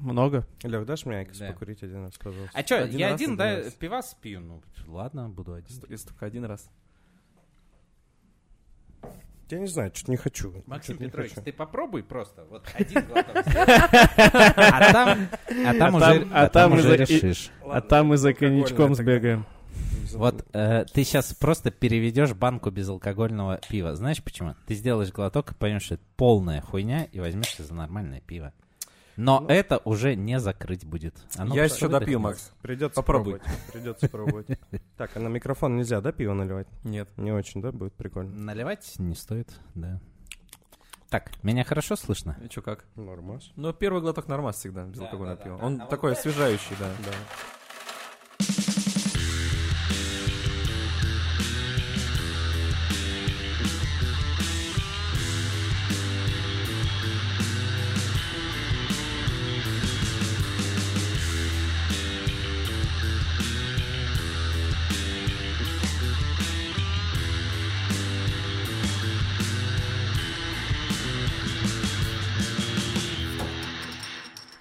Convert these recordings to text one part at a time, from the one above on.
Много? Лёх, дашь мне IQOS Да. покурить один раз, пожалуйста? А чё, Один я раз, один, да, раз. пивас пью? Ну, ладно, буду один. Если только один раз. Я не знаю, что-то не хочу. Максим Чё-то не Петрович, хочу. ты попробуй просто. Вот один глоток. А там, а там А уже, а а там уже решишь. а там мы за коньячком сбегаем. Вот э, ты сейчас просто переведешь банку безалкогольного пива. Знаешь почему? Ты сделаешь глоток и поймешь, что это полная хуйня, и возьмешься за нормальное пиво. Но Ну. это уже не закрыть будет. Оно Я еще выдохнется. Макс. Придется Попробуй. пробовать. Придется пробовать. Так, а на микрофон нельзя, да, пиво наливать? Нет. Не очень, да, будет прикольно. Наливать не стоит, да. Так, меня хорошо слышно? И чё, как? Нормас. Ну, первый глоток нормас всегда, безалкогольное да, пиво. да. Он А такой освежающий, да. Да.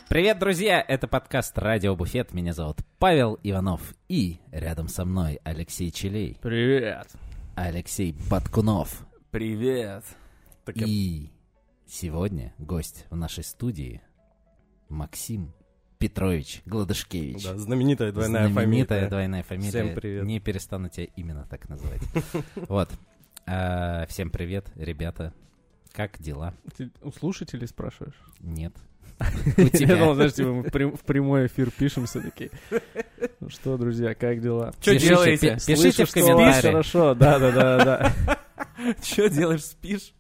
Привет, друзья! Это подкаст «Радио Буфет». Меня зовут Павел Иванов. И рядом со мной Алексей Челей, Привет. Алексей Баткунов. Привет. Так я- И сегодня гость в нашей студии Максим Петрович Гладышкевич. Да, знаменитая двойная Знаменитая фамилия. двойная фамилия. Всем привет. Не перестану тебя именно так называть. Вот. А, Всем привет, ребята. Как дела? Ты у слушателей спрашиваешь? Нет. Я думал, знаешь, типа мы в прям- в прямой эфир пишемся такие. Ну что, друзья, как дела? Что делаете? пи- Пишите в комментариях. Хорошо, да-да-да. Что делаешь, спишь?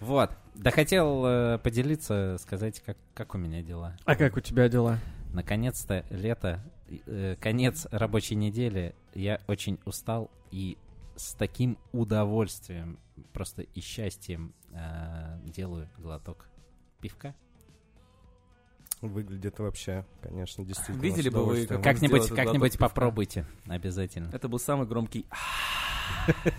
Вот. Да хотел э, поделиться, сказать, как, как у меня дела. А как у тебя дела? Наконец-то лето, э, конец рабочей недели. Я очень устал и с таким удовольствием, просто и счастьем э, делаю глоток пивка. Выглядит вообще, конечно, действительно. Видели бы вы, как- Как-нибудь, как-нибудь попробуйте, обязательно. Это был самый громкий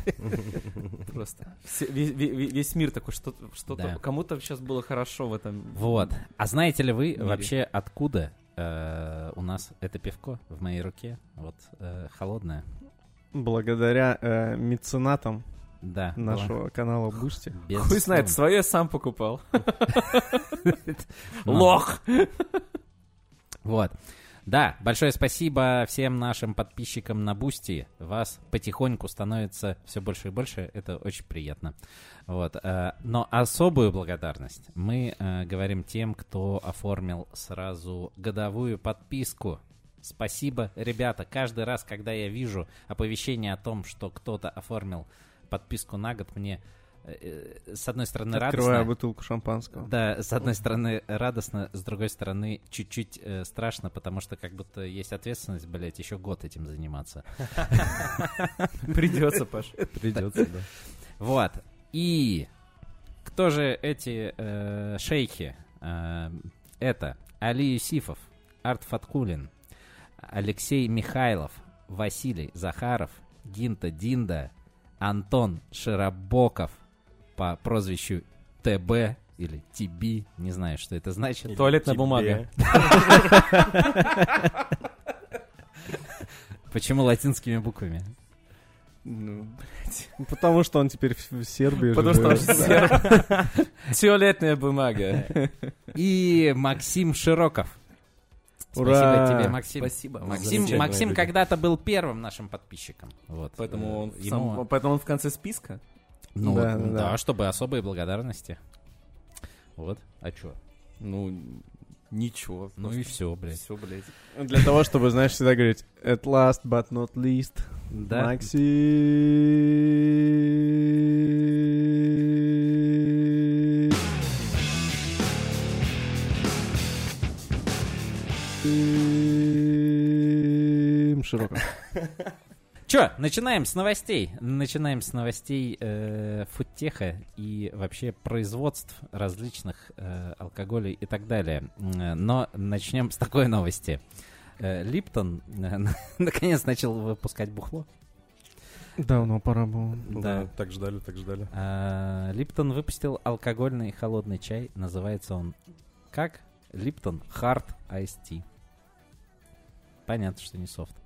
Просто. Ве- ве- Весь мир такой, что- что-то... Кому-то сейчас было хорошо в этом. Вот. А знаете ли вы вообще откуда э, у нас это пивко в моей руке? Вот э, холодное. Благодаря э, меценатам Да. была нашего канала Boosty. Хуй знает, свое я сам покупал. Лох! Вот. Да, большое спасибо всем нашим подписчикам на Boosty. Вас потихоньку становится все больше и больше. Это очень приятно. Вот. э, Но особую благодарность мы э, говорим тем, кто оформил сразу годовую подписку. Спасибо, ребята. Каждый раз, когда я вижу оповещение о том, что кто-то оформил подписку на год, мне э, э, с одной стороны Открываю радостно. бутылку шампанского. Да, с одной стороны радостно, с другой стороны чуть-чуть э, страшно, потому что как будто есть ответственность, блядь, еще год этим заниматься. Придется, Паш. Придется, да. Вот. И кто же эти э, шейхи? Э, это Али Юсифов, Арт Фаткулин, Алексей Михайлов, Василий Захаров, Гинта Динда, Антон Широбоков по прозвищу ТБ или ТБ, не знаю, что это значит. Туалетная Тебе. бумага. Почему латинскими буквами? Ну, Ну, Потому что он теперь в в Сербии Потому что он серб. Туалетная бумага. И Максим Широков. Ура! Спасибо тебе, Максим. Спасибо. Максим, Максим когда-то был первым нашим подписчиком. Вот. Поэтому он, Э, в ему- сам- поэтому он в конце списка. Ну, Да, да, да, да. чтобы особые благодарности. Вот. А чё? Ну, ничего. Ну и все, блядь. Все, блядь. Для того, чтобы, знаешь, всегда говорить at last but not least, Да. Максим. Широко. Чё, начинаем с новостей. Начинаем с новостей э, фудтеха и вообще производств различных э, алкоголей и так далее. Но начнем с такой новости. Э, Липтон э, наконец начал выпускать бухло. Давно пора было. Да, так ждали, так ждали. А, Липтон выпустил алкогольный холодный чай. Называется он как? Липтон Hard Iced Tea. Понятно, что не софт.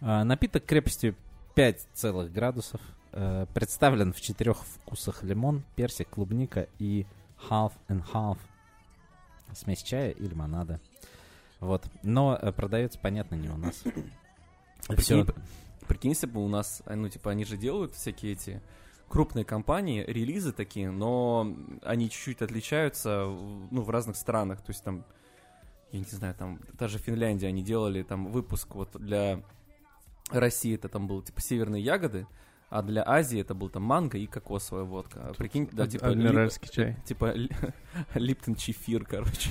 А, напиток крепостью 5 целых градусов. Э, представлен в четырех вкусах лимон, персик, клубника и half and half. Смесь чая и лимонада. Вот. Но э, продается, понятно, не у нас. А Всё. Прикинь, если бы у нас, а, ну, типа, они же делают всякие эти крупные компании, релизы такие, но они чуть-чуть отличаются, ну, в разных странах. То есть там, я не знаю, там, даже в Финляндии они делали там выпуск вот для России это там было, типа, северные ягоды, а для Азии это был там манго и кокосовая водка. А Прикинь, да, типа, Адмиральский чай. лип- типа ли- Липтон чефир, короче.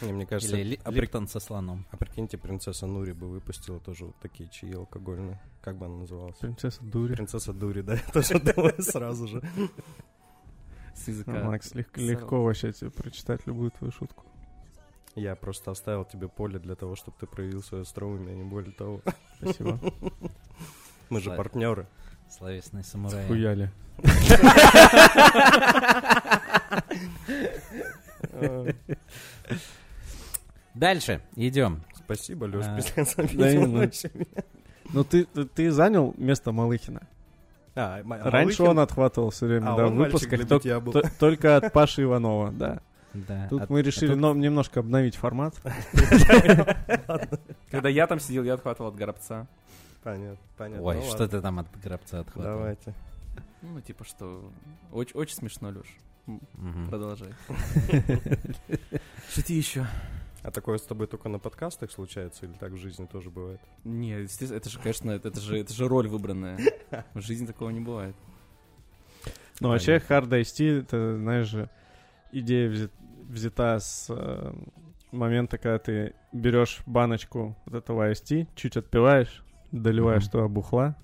Не, мне кажется, Или ли- а, при- Липтон со слоном. а прикиньте, принцесса Нури бы выпустила тоже вот такие чаи алкогольные. Как бы она называлась? Принцесса Дури. Принцесса Дури, да, я тоже думаю сразу же. С языка. Ну, Макс, легко вообще тебе прочитать любую твою шутку. Я просто оставил тебе поле для того, чтобы ты проявил свое остроумие, а не более того. Спасибо. Мы же партнеры. Словесный самурай. Хуяли. Дальше идем. Спасибо, Леш, А, меня. Ну ты, ты, занял место Малыхина. А, Раньше Малыхин- он отхватывал все время, А, да, в выпусках. для тол- битья был. то- Только от Паши Иванова, да. Да. Тут А- мы решили а тут- но- немножко обновить формат. Когда я там сидел, я отхватывал от горобца. Понятно, понятно. Ой, Ну что ты там от гробца отхватывал? Давайте. Ну, типа, что... Очень, очень смешно, Леш. Продолжай. Шути еще. А такое с тобой только на подкастах случается или так в жизни тоже бывает? Не, естественно, это же, конечно, это, это же, это же роль выбранная. В жизни такого не бывает. Ну, вообще, Hard Tea, это, знаешь же, идея взя- взята с э, момента, когда ты берешь баночку вот этого Tea, чуть отпиваешь, доливаешь Мгм. туда бухла,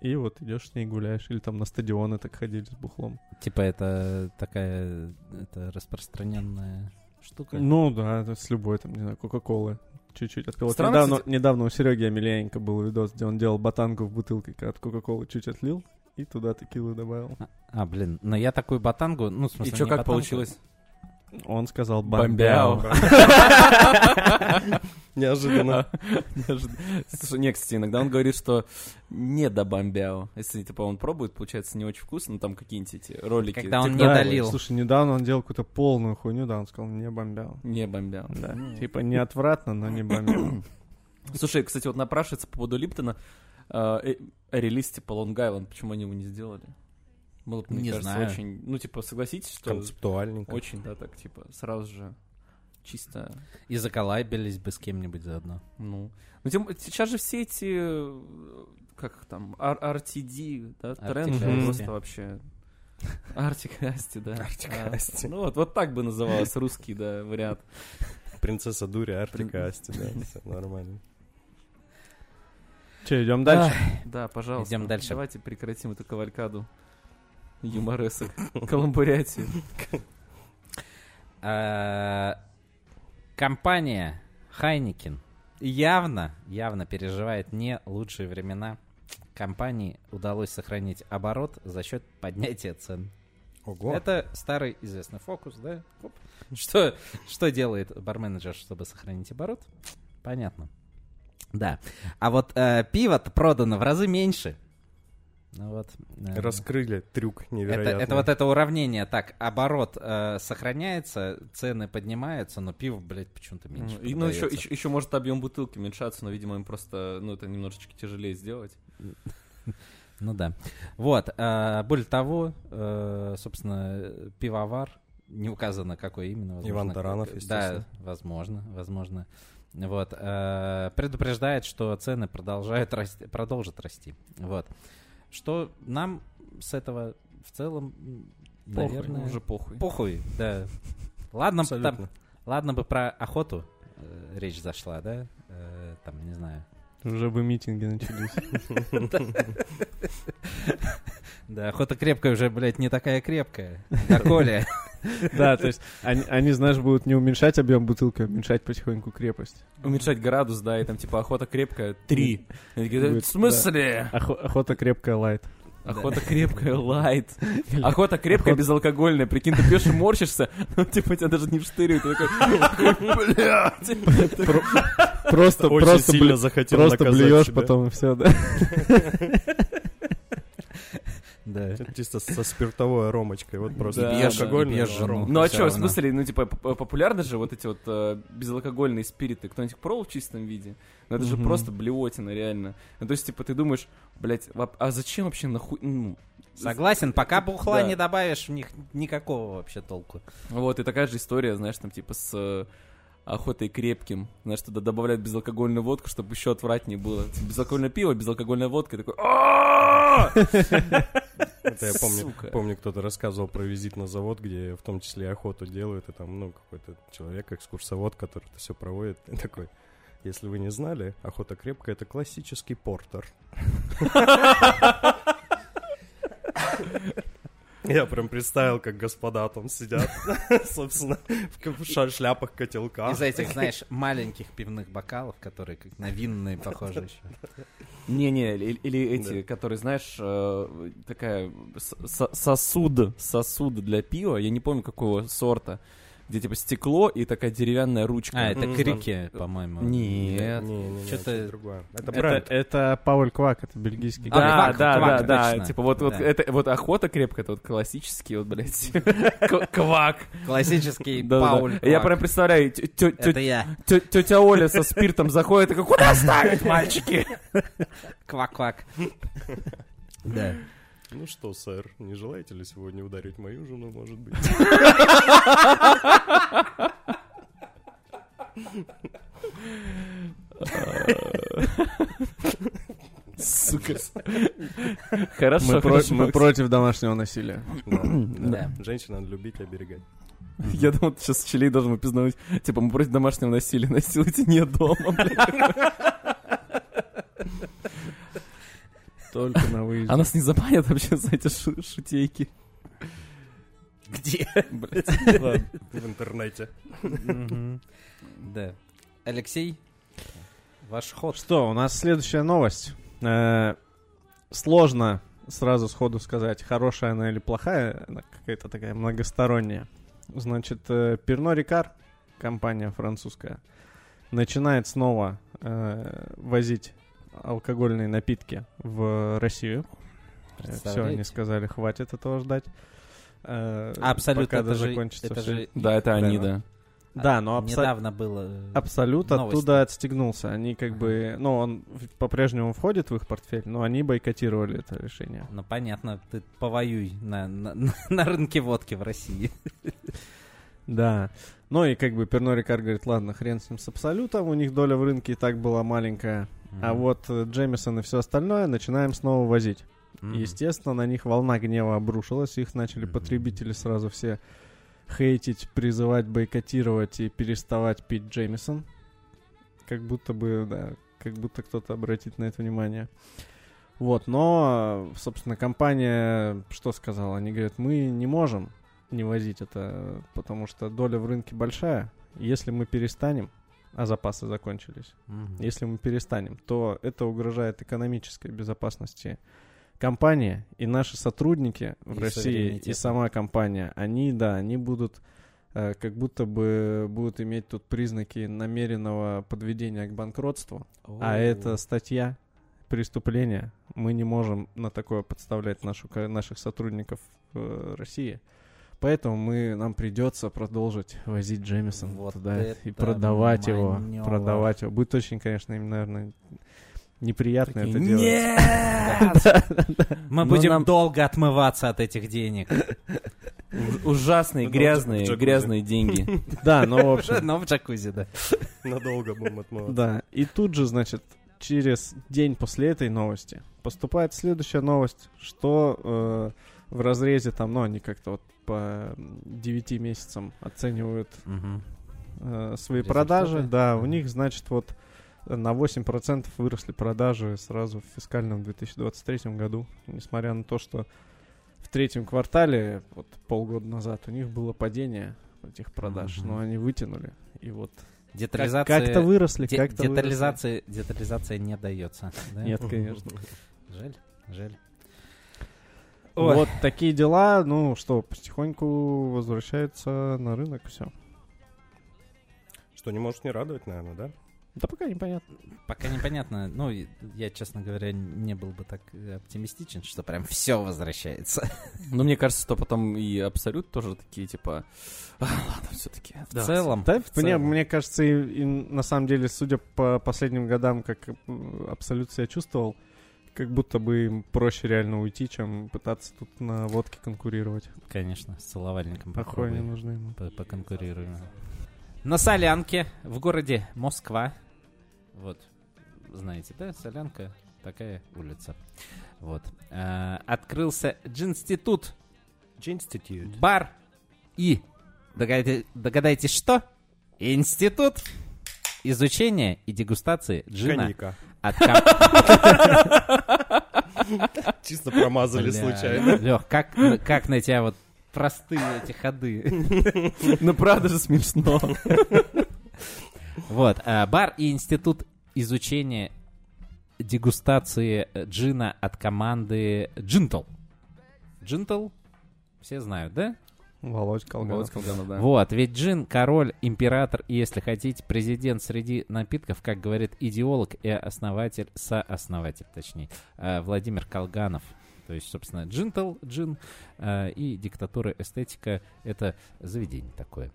и вот идешь с ней гуляешь. Или там на стадионы так ходили с бухлом. Типа это такая это распространенная штука. Ну да, это с любой, там, не знаю, Кока-Колы. Чуть-чуть отпил. Вот Странно, недавно, кстати- недавно у Сереги Амельяненко был видос, где он делал ботанку в бутылке, когда от Кока-Колы чуть отлил, и туда текилу добавил. А, А, блин, но я такую ботангу, ну, в И смысле, что, не как ботангу. получилось? Он сказал Бомбяу. бомбяу. Неожиданно. Не, кстати, иногда он говорит, что не добомбяу. Если, типа, он пробует, получается не очень вкусно, но там какие-нибудь эти ролики. Когда он не долил. Слушай, недавно он делал какую-то полную хуйню, да, он сказал, не бомбяу. Не бомбяу. Да, Ну. типа не отвратно, но не бомбяу. Слушай, кстати, вот напрашивается по поводу Липтона э, э, релиз типа Лонг Айленд, почему они его не сделали? Было бы, мне Не кажется, знаю. очень... Ну, типа, согласитесь, что Концептуальненько. очень, да, так, типа, сразу же чисто, И заколайбились бы с кем-нибудь заодно. ну... Ну, тем- сейчас же все эти, э, как там, R- RTD, да, тренды Артикасти. просто вообще... Артикасти, да. Артикасти. А, Ну, вот, вот так бы назывался русский, да, вариант. Принцесса Дури, Артика, Асти, да, нормально. Че, идем дальше? Да, пожалуйста. Идем дальше. Давайте прекратим эту кавалькаду юморесок, каламбурятию. А, Компания Хайникин явно, явно переживает не лучшие времена. Компании удалось сохранить оборот за счет поднятия цен. Ого. Это старый известный фокус, да? Оп. Что, что делает барменеджер, чтобы сохранить оборот? Понятно. Да. А вот э, пиво-то продано в разы меньше. Ну вот. э, Раскрыли трюк это, невероятный. это вот это уравнение. Так, оборот э, сохраняется, цены поднимаются, но пиво, блядь, почему-то меньше. И, ну, еще, еще, еще может объем бутылки уменьшаться, но, видимо, им просто, ну, это немножечко тяжелее сделать. Ну да. Вот. э, более того, э, собственно, пивовар, не указано, какой именно. возможно, Иван Таранов, естественно. Да, возможно, возможно. Вот. э, предупреждает, что цены продолжают расти, продолжат расти. Вот. Что нам с этого в целом, Похуй, наверное... уже похуй. Похуй, да. Ладно, там, ладно бы про охоту э, речь зашла, да? Э, там, не знаю. Уже бы митинги начались. Да, охота крепкая уже, блядь, не такая крепкая. Да, Коля. Да, то есть они, они, знаешь, будут не уменьшать объем бутылки, а уменьшать потихоньку крепость. Уменьшать градус, да, и там, типа, охота крепкая, три. И они говорят, Будет, в смысле? Охо- охота крепкая лайт. Охота крепкая, лайт. Охота крепкая, безалкогольная. Прикинь, ты пьешь и морщишься, ну, типа, тебя даже не вштыривает. Ты такой, блядь. Просто, просто, сильно бле- захотел просто наказать блюешь потом и все, да. Да. Чисто со спиртовой аромочкой, вот просто. Да, да. алкогольный, жену. аром. Ну а что, в смысле, ну типа популярны же вот эти вот э, безалкогольные спириты. Кто-нибудь пробовал в чистом виде? Ну это же просто блевотина, реально. Ну то есть, типа, ты думаешь, блядь, а зачем вообще нахуй... ну, Согласен, пока бухла Да. не добавишь, в них никакого вообще толку. Вот, и такая же история, знаешь, там типа с э, охотой крепким. Знаешь, туда добавляют безалкогольную водку, чтобы еще отвратнее было. Безалкогольное пиво, безалкогольная водка. и Такой! Это я помню, помню, кто-то рассказывал про визит на завод, где в том числе охоту делают, и там, ну, какой-то человек, экскурсовод, который это все проводит, и такой, если вы не знали, охота крепкая — это классический портер. Я прям представил, как господа там сидят, собственно, в шляпах, котелках. Из этих, знаешь, маленьких пивных бокалов, которые как на винные похожи еще. Не-не, или, или эти, которые, знаешь, э, такая сосуд, сосуд для пива, я не помню какого сорта, где типа стекло и такая деревянная ручка. А, это крики, по-моему. Нет. Это другое. Это бренд. это Пауль Квак, это бельгийский. Да, да, да, да, типа вот, вот это вот охота крепкая, это вот классический вот, блядь, квак. Классический. Пауль Я прям представляю, тетя Оля со спиртом заходит, такая, куда ставить, мальчики? Квак-квак. Да. Ну что, сэр, не желаете ли сегодня ударить мою жену, может быть? Сука. Хорошо, Мы, про- хорошо. мы против домашнего насилия. Да. Женщин надо любить и оберегать. Я думал, ты сейчас Челей должен выпизновать. Типа, мы против домашнего насилия. Насилуйте не дома, блядь. Только на выезде. А нас не забанят вообще за эти шу- шутейки. Где? В интернете. Да. Алексей, ваш ход. Что, у нас следующая новость. Э, Сложно сразу сходу сказать, хорошая она или плохая, она какая-то такая многосторонняя. Значит, э, Перно Рикар, компания французская, начинает снова э, возить алкогольные напитки в Россию. Все, Представляете? они сказали, хватит этого ждать. Э, Абсолютно, пока это же, закончится это всё. же Да, это они, да. Да, но абсо- недавно было. э, Абсолют новость. оттуда отстегнулся. Они как бы, ну, он по-прежнему входит в их портфель, но они бойкотировали это решение. Ну понятно, ты повоюй на, на, на рынке водки в России. Да. Ну и как бы Перно Рикар говорит, ладно, хрен с ним с абсолютом, у них доля в рынке и так была маленькая. А Мгм. вот э, Джемисон и все остальное начинаем снова возить. Мгм. Естественно, на них волна гнева обрушилась, их начали Мгм. потребители сразу все хейтить, призывать, бойкотировать и переставать пить Джеймисон. Как будто бы, да, как будто кто-то обратит на это внимание. Вот, но, собственно, компания что сказала? Они говорят, мы не можем не возить это, потому что доля в рынке большая. Если мы перестанем, а запасы закончились, Мгм. если мы перестанем, то это угрожает экономической безопасности компании и наши сотрудники в И России и сама компания, они, да, они будут э, как будто бы будут иметь тут признаки намеренного подведения к банкротству, а О. это статья преступления. Мы не можем на такое подставлять нашу, наших сотрудников в э, России. Поэтому мы, нам придется продолжить возить Джемисон Вот туда и продавать его. манёвр. Продавать его. Будет очень, конечно, им, наверное, неприятно Такие, это делать. Нет! Мы Но будем долго отмываться от этих денег. Уж- Ужасные, грязные, грязные деньги. Да, ну, в общем, Но в джакузи, да. Надолго будем отмываться. да. И тут же, значит, через день после этой новости поступает следующая новость, что э, в разрезе там, ну, они как-то вот по 9 месяцам оценивают Мгм. э, свои Результаты? продажи. Да, у Мгм. них, значит, вот на 8% выросли продажи сразу в фискальном 2023 году. Несмотря на то, что в третьем квартале, вот полгода назад, у них было падение этих продаж, Мгм. но они вытянули. И вот как- Детализация... как-то выросли, де- как-то выросли. детализация, детализация не дается. да? Нет, конечно. Жаль, жаль. Ой. Вот такие дела, ну что, потихоньку возвращается на рынок все. Что не может не радовать, наверное, да? Да пока непонятно. Пока непонятно. Ну, я, честно говоря, не был бы так оптимистичен, что прям все возвращается. Ну, мне кажется, что потом и Абсолют тоже такие, типа... «А, ладно, все-таки. В целом, Да, в мне, целом. мне кажется, и, и на самом деле, судя по последним годам, как Абсолют себя чувствовал, как будто бы им проще реально уйти, чем пытаться тут на водке конкурировать. конечно, с целовальником Такое не нужно ему. По- Поконкурируем. На Солянке в городе Москва. Вот, знаете, да, Солянка, такая улица. Вот. Э, Открылся Джинститут, Institute. бар и, догадайте- догадайтесь что? Институт изучения и дегустации джина Коньяка. От Чисто промазали случайно. Лёх, как, как на тебя вот простые эти ходы? Ну, правда же смешно. Вот, э, бар и институт изучения дегустации джина от команды Джинтл. Джинтл, все знают, да? Володь Колганов. Володь Колганов, да. Вот, ведь джин, король, император и, если хотите, президент среди напитков, как говорит идеолог и основатель, сооснователь, точнее, э, Владимир Колганов. То есть, собственно, джинтл, джин э, и диктатура эстетика — это заведение такое.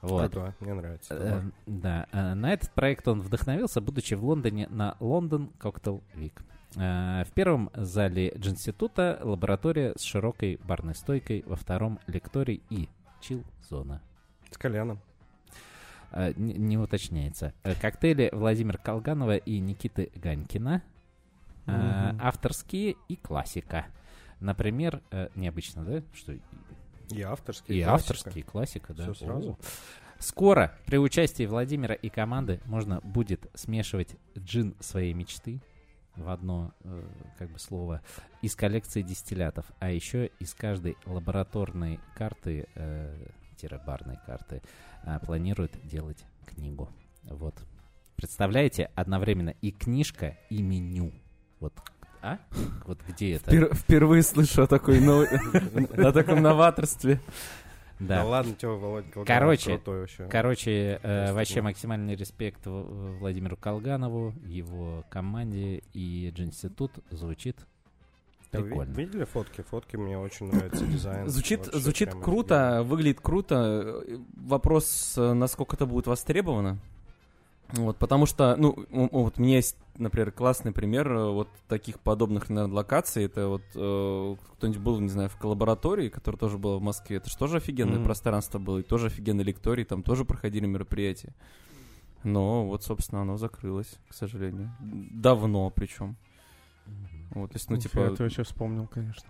Вот. Круто, мне нравится. Э, Да, э, на этот проект он вдохновился, будучи в Лондоне на Лондон Cocktail Week. Э, В первом зале Джинститута лаборатория с широкой барной стойкой, во втором лекторий и чил-зона. С коленом. Э, Не, не уточняется. Э, Коктейли Владимира Колганова и Никиты Ганькина. Мгм. Авторские и классика. Например, необычно, да? Что И авторский. и классика. авторские, классика, да. Всё сразу. О. Скоро при участии Владимира и команды можно будет смешивать джин своей мечты в одно э, как бы слово из коллекции дистиллятов, а еще из каждой лабораторной карты, э, карты, э, планируют делать книгу. Вот. Представляете, одновременно и книжка, и меню. Вот, а? Вот где это? Впер- Впервые слышу о такой нов- о таком новаторстве. Да Да. ладно, Тёва Володя Колганов Короче, крутой вообще. Короче, э, вообще максимальный респект Владимиру Колганову, его команде и Джинститут звучит Да вы прикольно. видели фотки? Фотки мне очень нравится дизайн. Звучит, Вообще звучит круто, выглядит круто. Вопрос, э, насколько это будет востребовано. Вот, потому что, ну, вот у меня есть, например, классный пример э, вот таких подобных, наверное, локаций. Это вот э, кто-нибудь был, не знаю, в коллаборатории, которая тоже была в Москве. Это же тоже офигенное Мгм. пространство было, и тоже офигенный лекторий, там тоже проходили мероприятия. Но вот, собственно, оно закрылось, к сожалению. Давно причем. Вот, то есть, ну, Уф, типа... Я это вообще вспомнил, конечно.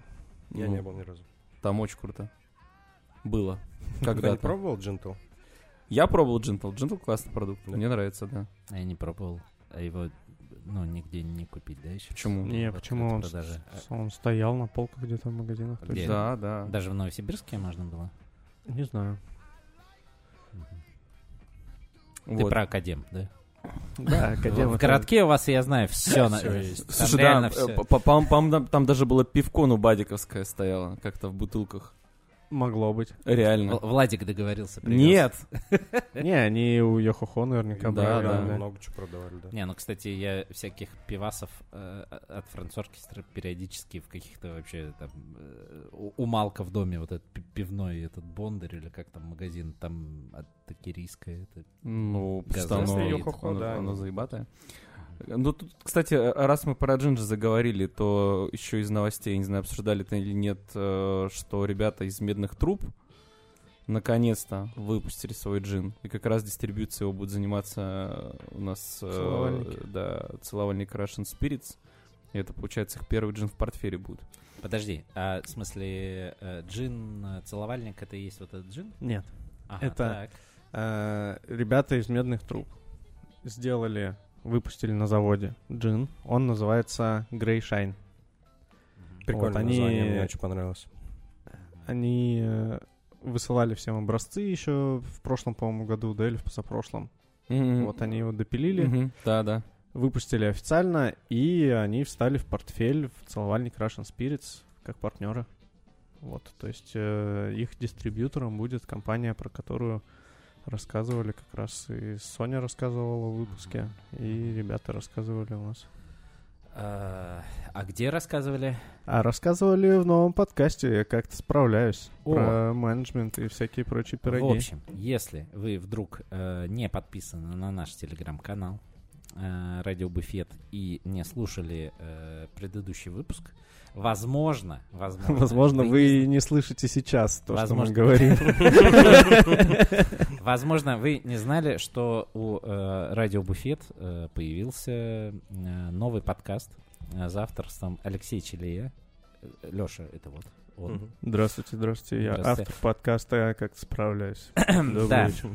Я ну, не был ни разу. Там очень круто. Было. Когда Когда-то. пробовал джинтл? Я пробовал Джинтл. Джинтл классный продукт. Да. Мне нравится, да. А Я не пробовал, а его, ну, нигде не купить, да, еще? Почему? Не, В почему он, с- он стоял на полках где-то в магазинах? Где? Да, да. Даже в Новосибирске можно было? Не знаю. Ты Вот. про Академ, да? Да, В городке у вас, я знаю, все. Слушай, да, э, там даже было пивко, ну, бадиковское стояло, как-то в бутылках. Могло быть. Реально. В- Владик договорился. привез. Нет. Не, они у Йохохо наверняка Да, брали. да. Да, много чего продавали, да. Не, ну, кстати, я всяких пивасов э, от францоркестра периодически в каких-то вообще там э, у у Малка в доме вот этот пи- пивной этот Бондарь или как там магазин, там от Такирийская. Это... Ну, Газа оно, стоит. оно- Да, оно ну. заебатое. Ну, тут, кстати, раз мы про джинджи заговорили, то еще из новостей, не знаю, обсуждали это или нет, э, что ребята из «Медных труб» наконец-то выпустили свой джин. И как раз дистрибьюцией его будет заниматься э, у нас... э, Целовальники. Да, целовальник Russian Spirits. И это, получается, их первый джин в портфеле будет. Подожди, а в смысле джин, целовальник, это и есть вот этот джин? Нет. Ага, Это- так. Э, Ребята из медных труб сделали, выпустили на заводе джин. Он называется Grey Shine. Мгм. Прикольное Вот они- название, мне очень понравилось. Они э, высылали всем образцы еще в прошлом, по-моему, году, да, или в позапрошлом. Вот они его допилили, Мгм. Да, да. выпустили официально, и они встали в портфель в целовальник Russian Spirits как партнеры. Вот, то есть э, их дистрибьютором будет компания, про которую рассказывали как раз и Соня рассказывала в выпуске, и ребята рассказывали у нас. А а где рассказывали? А рассказывали в новом подкасте, я как-то справляюсь. О. Про менеджмент и всякие прочие пироги. В общем, если вы вдруг э, не подписаны на наш телеграм-канал э, Радио Буфет и не слушали э, предыдущий выпуск, возможно, возможно, Возможно, вы не и не слышите сейчас то, Возможно. что мы говорим. Возможно, вы не знали, что у э, Радио Буфет э, появился э, новый подкаст э, за авторством Алексея Челея. Леша, это вот он. Мгм. Здравствуйте, здравствуйте. Я Здравствуйте. автор подкаста «Я как-то справляюсь». Добрый Да. вечер.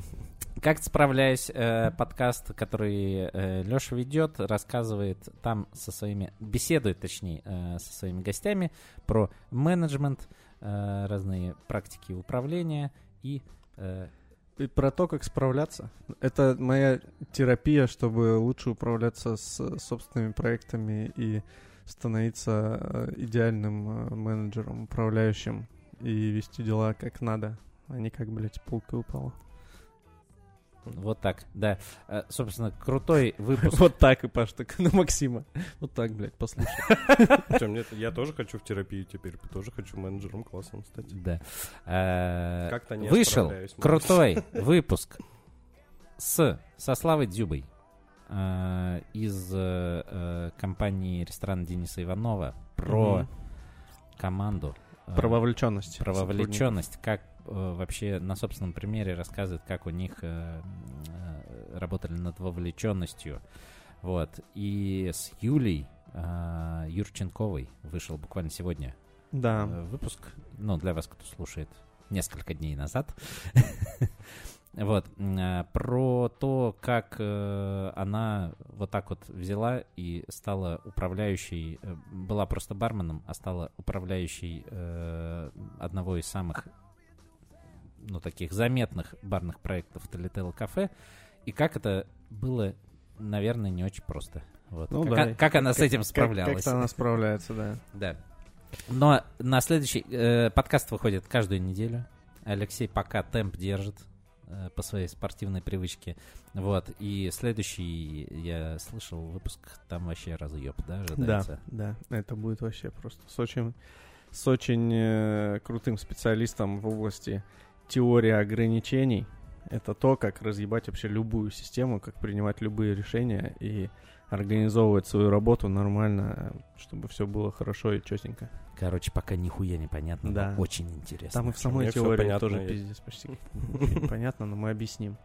Как справляюсь, э, подкаст, который Леша ведет, рассказывает там со своими, беседует, точнее, э, со своими гостями про менеджмент, э, разные практики управления и э, И про то, как справляться. Это моя терапия, чтобы лучше управляться с собственными проектами и становиться э, идеальным э, менеджером, управляющим и вести дела как надо, а не как, блядь, пулка упала. Вот так, да. Э, собственно, крутой выпуск. Вот так и Паш, так на Максима. Вот так, блядь, послушай. Я тоже хочу в терапию теперь, тоже хочу менеджером классом стать. Да. Э, Как-то не Вышел крутой выпуск с со Славой Дзюбой э, из компании ресторана Дениса Иванова про команду. Про вовлеченность. про вовлеченность, как вообще на собственном примере рассказывает, как у них э, э, работали над вовлеченностью. Вот. И с Юлей э, Юрченковой вышел буквально сегодня Да. э, выпуск. Ну, для вас, кто слушает несколько дней назад. Вот, про то, как э, она вот так вот взяла и стала управляющей, э, была просто барменом, а стала управляющей э, одного из самых, ну, таких заметных барных проектов Талителла кафе, и как это было, наверное, не очень просто. Вот. Ну как, да. как она с этим Как- справлялась. Как-то она справляется, да. Да. Но на следующий э, подкаст выходит каждую неделю. Алексей пока темп держит э, по своей спортивной привычке. Вот. И следующий, я слышал, выпуск там вообще разъеб, да, Да, ожидается? да, это будет вообще просто с очень, с очень э, крутым специалистом в области теории ограничений. Это то, как разъебать вообще любую систему, как принимать любые решения и организовывать свою работу нормально, чтобы все было хорошо и четенько. Короче, пока нихуя не понятно, Да. но очень интересно. Там и в самой мне теории тоже есть. пиздец почти. Понятно, но мы объясним.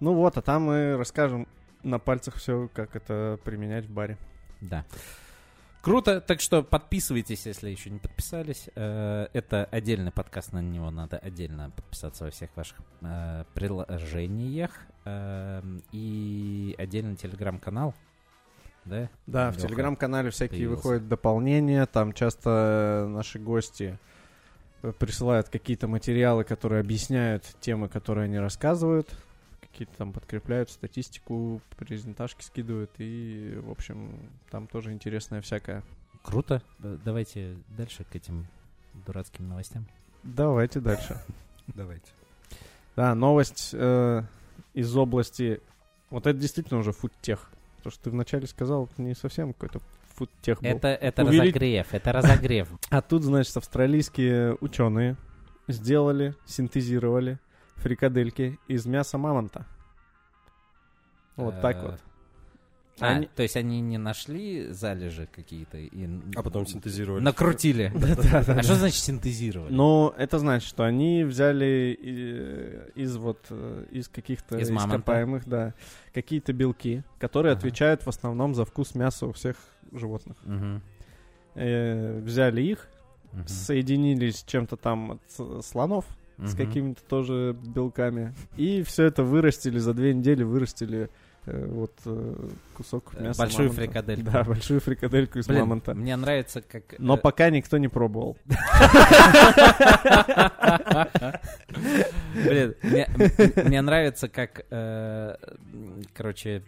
Ну вот, а там мы расскажем на пальцах все, как это применять в баре. Да. Круто, так что подписывайтесь, если еще не подписались. Э, Это отдельный подкаст, на него надо отдельно подписаться во всех ваших э, приложениях. Эм, И отдельный телеграм-канал. Да? Да, в телеграм-канале всякие появился. выходят дополнения, там часто э, наши гости э, присылают какие-то материалы, которые объясняют темы, которые они рассказывают, какие-то там подкрепляют статистику, презентажки скидывают, и, в общем, там тоже интересное всякое. Круто. Давайте дальше к этим дурацким новостям. Давайте дальше. Давайте. Да, новость э, из области... Вот это действительно уже фудтех. То, что ты вначале сказал, это не совсем какой-то фудтех был. Это, это Увелич- разогрев, это разогрев. А тут, значит, австралийские ученые сделали, синтезировали фрикадельки из мяса мамонта. Вот так Э, вот. А, Они- то есть они не нашли залежи какие-то и А потом синтезировали. накрутили. А что значит синтезировали? Но это значит, что они взяли э, из вот э, из каких-то ископаемых, да, какие-то белки, которые отвечают в основном за вкус мяса у всех животных. Взяли их, соединились с чем-то там от с- с какими-то тоже белками. И все это вырастили за две недели, вырастили э, вот э, кусок Э, мяса большую мамонта. фрикадельку. Да, большую фрикадельку из Блин, мамонта. Мне нравится, как... Но пока никто не пробовал. Блин, мне, нравится, как, короче,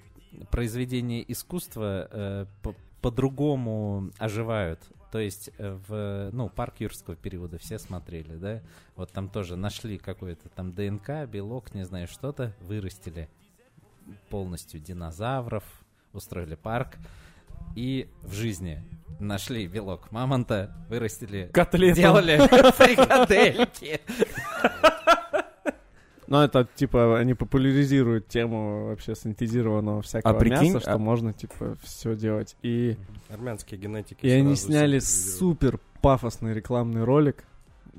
произведения искусства по- по-другому оживают. То есть э, в, ну, парк юрского периода все смотрели, да? Вот там тоже нашли какой-то там ДНК, белок, не знаю, что-то, вырастили полностью динозавров, устроили парк. И в жизни нашли белок мамонта, вырастили, Котлету. сделали фрикадельки. Ну, это, типа, они популяризируют тему вообще синтезированного всякого прикинь, мяса, что а- можно, типа, все делать. И, Армянские генетики. и они сняли супер пафосный рекламный ролик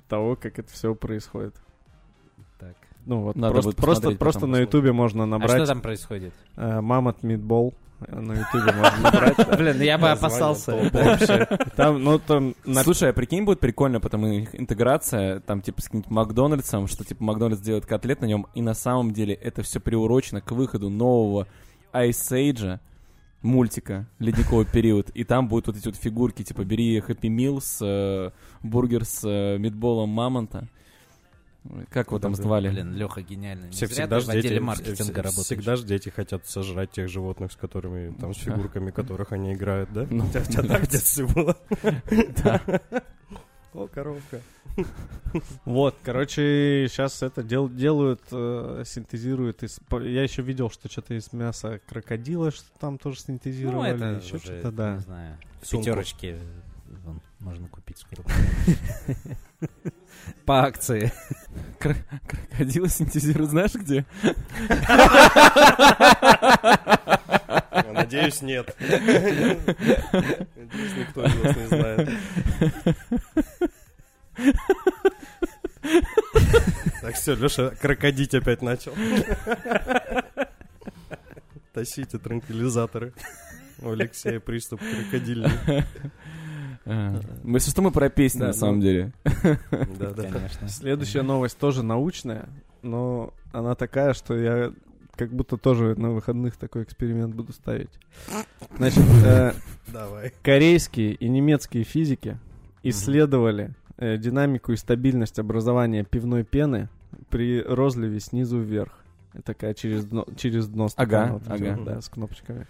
того, как это все происходит. Ну, вот Надо просто, будет просто, посмотреть, просто потом на ютубе можно А что набрать там происходит? э, «Мамонт Мидбол». э, На ютубе можно набрать. Блин, я бы опасался. Там, ну, там... Слушай, а прикинь, будет прикольно, потому их интеграция, там, типа, с каким-нибудь Макдональдсом, что, типа, Макдональдс делает котлет на нем, и на самом деле это все приурочено к выходу нового Ice Age, мультика «Ледниковый период», и там будут вот эти вот фигурки, типа, бери Happy Meal с э, бургер с э, мидболом мамонта. Как его там звали? Блин, Леха гениальный. Не Все зря всегда ж в отделе дети, маркетинга вс- работаешь. всегда ж дети хотят сожрать тех животных, с которыми, там, с фигурками которых они играют, да? Ну, У тебя так в детстве было? Да. О, коровка. Вот, короче, сейчас это дел- делают, э, синтезируют. Из, по- я еще видел, что что-то из мяса крокодила, что там тоже Ну, синтезировали. это еще что-то, да. не знаю, вон, можно купить скоро. По акции. Крокодила синтезируют, знаешь где? Надеюсь, нет. Надеюсь, никто из вас не знает. Так, все, Леша крокодить опять начал. Тащите транквилизаторы. У Алексея приступ крокодильный. Мы, если что, мы про песни, Да, на ну- самом деле. Да-да. Конечно. Следующая новость тоже научная, но она такая, что я как будто тоже на выходных такой эксперимент буду ставить. Значит, э, Давай. корейские и немецкие физики исследовали э, динамику и стабильность образования пивной пены при розливе снизу вверх. Это Такая через дно, через дно стакана. Ага, вот ага. да, с кнопочками.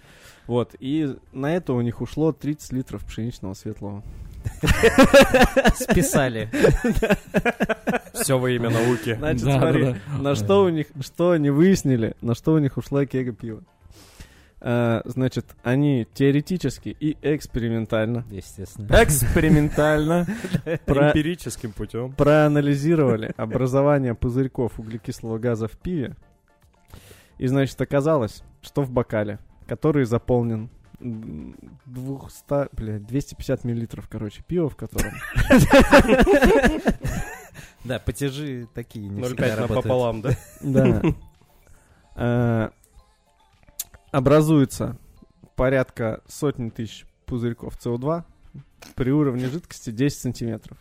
Вот, и на это у них ушло 30 литров пшеничного светлого. Списали. Все во имя науки. Значит, Да, смотри, да, да. на что у них, что они выяснили, на что у них ушла кега пива. А, значит, они теоретически и экспериментально Естественно. Экспериментально. Эмпирическим путем. проанализировали образование пузырьков углекислого газа в пиве. И, значит, оказалось, что в бокале, который заполнен м, 200, блядь, 250 миллилитров, короче, пива, в котором Да, потяжи такие не 0,5 всегда работают. напополам, да? Да. Э, Образуется порядка сотни тысяч пузырьков СО2 при уровне жидкости 10 сантиметров.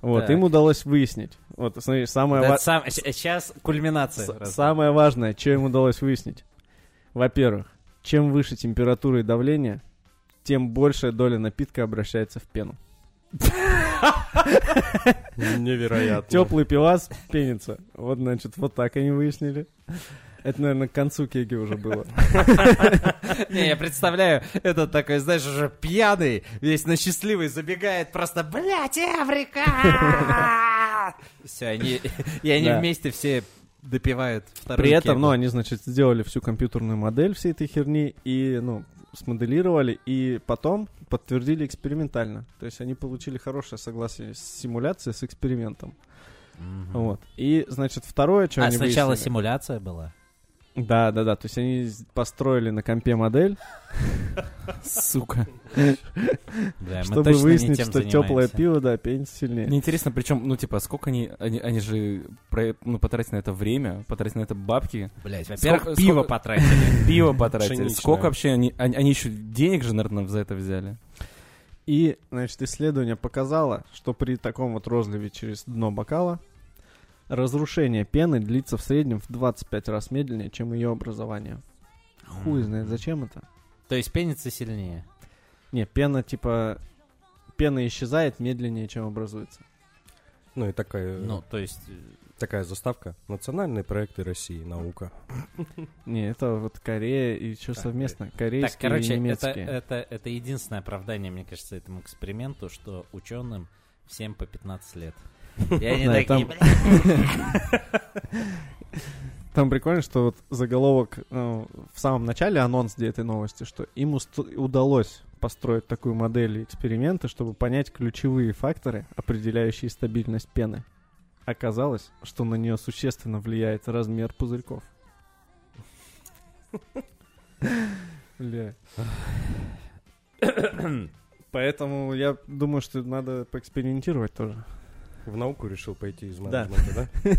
Вот, им удалось выяснить. Вот, смотри, самое, Да, ва- сам- Сейчас кульминация. с- самое важное, что им удалось выяснить. Во-первых, чем выше температура и давление, тем большая доля напитка обращается в пену. Невероятно. Теплый пивас пенится. Вот, значит, вот так они выяснили. Это, наверное, к концу кеги уже было. Не, я представляю, этот такой, знаешь, уже пьяный, весь на счастливый забегает просто, блядь, Эврика! Все, они, и они Да. вместе все допивают вторую При этом, кегу. ну, они, значит, сделали всю компьютерную модель всей этой херни и, ну, смоделировали, и потом подтвердили экспериментально. То есть они получили хорошее согласие с симуляцией, с экспериментом. Мгм. Вот. И, значит, второе, что А они сначала выяснили- симуляция была? Да, да, да. То есть они построили на компе модель, Сука. Чтобы выяснить, что теплое пиво, да, пенится сильнее. Мне интересно, причем, ну, типа, сколько они, они, они же про- ну, потратили на это время, потратили на это бабки, Блять, во-первых, Сколько- пиво сколько- потратили. пиво потратили. Сколько вообще они, они, они еще денег же, наверное, за это взяли? И, значит, исследование показало, что при таком вот розливе через дно бокала разрушение пены длится в среднем в 25 раз медленнее, чем ее образование. Хуй знает, зачем это. То есть пенится сильнее. Не, пена, типа, пена исчезает медленнее, чем образуется. Ну и такая, Ну, то есть... э, такая заставка. Национальные проекты России, наука. Не, это вот Корея и что Так, совместно? Корейские Так, короче, и это, немецкие. это, это единственное оправдание, мне кажется, этому эксперименту, что ученым всем по 15 лет. И они такие, там- «Бля, Там прикольно, что вот заголовок ну, в самом начале анонс где этой новости, что им удалось построить такую модель эксперимента, чтобы понять ключевые факторы, определяющие стабильность пены. Оказалось, что на нее существенно влияет размер пузырьков. Бля. Поэтому я думаю, что надо поэкспериментировать тоже. В науку решил пойти из Да. менеджмента, да?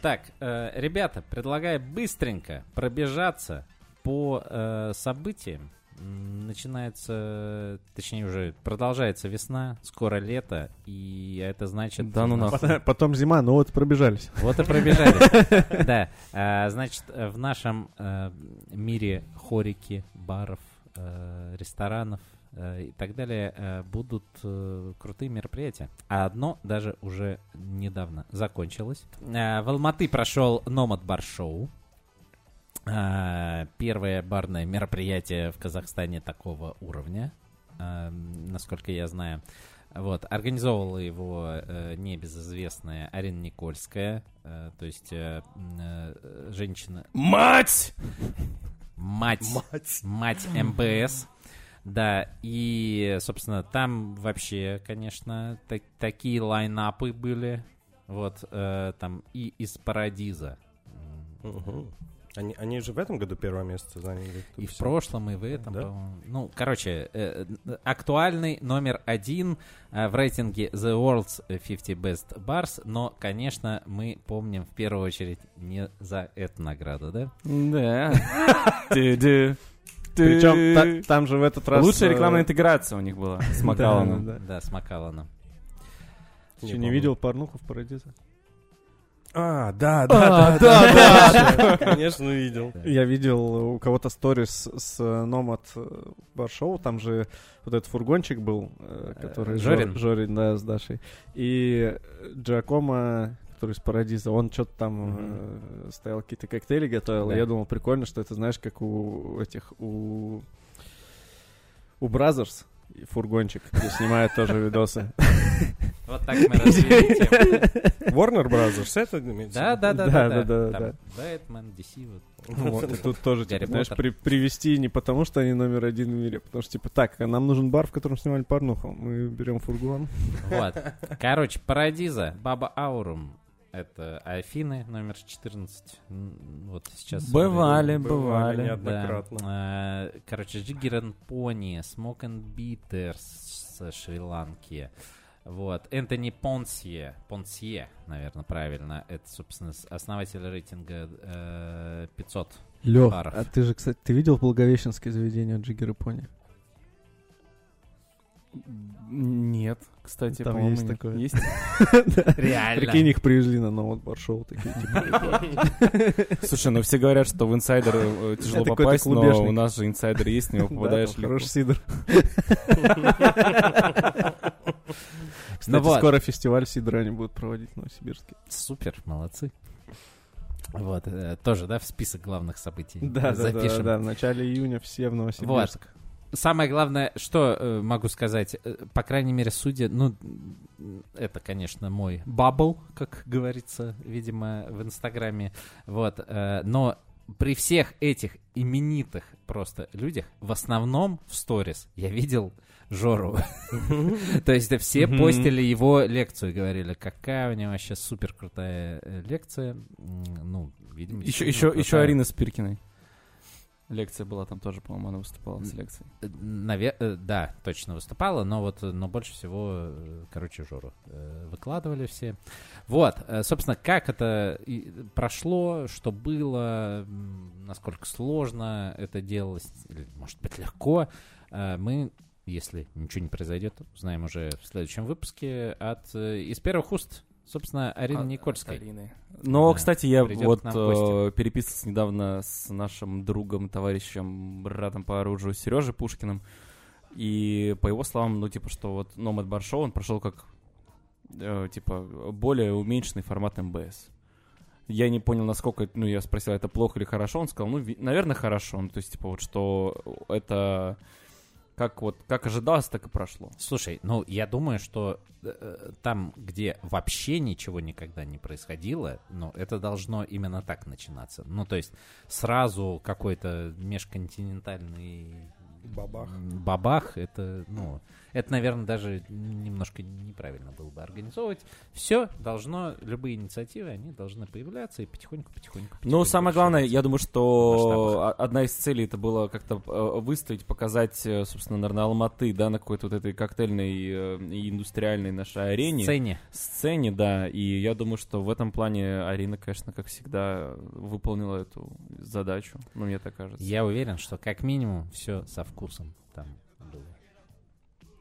Так, э, ребята, предлагаю быстренько пробежаться по э, событиям. Начинается, точнее уже продолжается весна, скоро лето, и это значит... Да ну нас-. Потом, потом зима, ну вот пробежались. Вот и пробежали. Да, а, значит, э, в нашем э, мире хорики, баров, э, ресторанов э, и так далее э, будут э, крутые мероприятия. А одно даже уже недавно закончилось. Э, В Алматы прошел Бар Шоу. А, Первое барное мероприятие в Казахстане такого уровня, насколько я знаю. Вот, организовывала его э, небезызвестная Арина Никольская, э, то есть э, э, женщина, Мать! Мать, мать МБС. Да, и, собственно, там вообще, конечно, так- такие лайнапы были. Вот, э, там и из Парадиза. Мгм. Они, они же в этом году первое место заняли. И в прошлом, и в этом, Да? по-моему. Ну, короче, э, актуальный номер один э, в рейтинге The World's 50 Best Bars, но, конечно, мы помним в первую очередь не за эту награду, да? Да. Причем там же в этот раз... Лучшая э, рекламная интеграция у них была с Макаланом. Да, с Макаланом. Ты что, Не видел порнуху в Парадизе? А, да, А, да, да, да, да. Конечно, видел. Я видел у кого-то сторис с Nomad Bar Show, там же вот этот фургончик был, э, который... Э, Жор- Жорин? Жорин, да, с Дашей. И Джакомо, который из Парадиза, он что-то там э, стоял, какие-то коктейли готовил. Да. И я думал, прикольно, что это, знаешь, как у этих, у... У Brothers фургончик, где снимают тоже видосы. Вот так мы развили тему. Warner Brothers, это Да, да, да, Да, да, да. Бэтмен, DC, вот. Вот, и тут тоже, типа, знаешь, при- привести не потому, что они номер один в мире, а потому что, типа, так, нам нужен бар, в котором снимали порнуху. Мы берем фургон. Вот. Короче, Парадиза, Баба Аурум. Это Афины, номер 14. М, Вот сейчас. Бывали, Бывали, бывали. неоднократно. Да. Э, Короче, Джиггерен Пони, Smoke and Bitters с Шри-Ланки. Вот. Энтони Понсье. Понсье, наверное, правильно. Это, собственно, основатель рейтинга э, 500. Лех, Баров. а ты же, кстати, ты видел Благовещенское заведение Джиггер и Пони? Нет, кстати, Там по-моему, есть нет. такое. Есть? Реально. Прикинь, их привезли на Новот Баршоу. Такие, типа, Слушай, ну все говорят, что в инсайдер э, тяжело попасть, но у нас же инсайдер есть, да, попадаешь легко. хороший сидр. Кстати, Ну вот. скоро фестиваль сидра они будут проводить в Новосибирске. Супер, молодцы. Вот, э, тоже, да, в список главных событий. Да, да, да, Запишем. да, в начале июня все в Новосибирск. Самое главное, что э, могу сказать, э, по крайней мере, судя, ну, это, конечно, мой бабл, как говорится, видимо, в Инстаграме, вот, э, но при всех этих именитых просто людях, в основном в сторис я видел Жору. То есть все постили его лекцию, говорили, какая у него вообще супер крутая э, лекция. Ну, видимо, Еще, еще, еще. Арина Спиркиной. Лекция была там тоже, по-моему, она выступала с лекцией. Э, наве- э, да, точно выступала, но вот, но больше всего, короче, Жору выкладывали все. Вот, собственно, как это прошло, что было, насколько сложно это делалось, или, может быть, легко, мы, если ничего не произойдет, узнаем уже в следующем выпуске от э, из первых уст, собственно, Арины А- Никольской. Арины. Но, Да, кстати, я вот э, переписывался недавно с нашим другом, товарищем, братом по оружию Сережей Пушкиным. И по его словам, ну, типа, что вот Bar Show, он прошел как, э, типа, более уменьшенный формат МБС. Я не понял, насколько, ну, я спросил, это плохо или хорошо, он сказал, ну, наверное, хорошо. Ну, то есть, типа, вот, что это как вот, как ожидалось, так и прошло. Слушай, ну я думаю, что э, там, где вообще ничего никогда не происходило, ну это должно именно так начинаться. Ну то есть сразу какой-то межконтинентальный Бабах. бабах, это, ну, это, наверное, даже немножко неправильно было бы организовывать. Все должно, любые инициативы, они должны появляться и потихоньку-потихоньку. Ну, самое главное, я думаю, что одна из целей это было как-то э, выставить, показать, э, собственно, наверное, Алматы, да, на какой-то вот этой коктейльной э, и индустриальной нашей арене. сцене. Сцене, да, и я думаю, что в этом плане Арина, конечно, как всегда, выполнила эту задачу, ну, мне так кажется. Я уверен, что как минимум все со вкусом там было.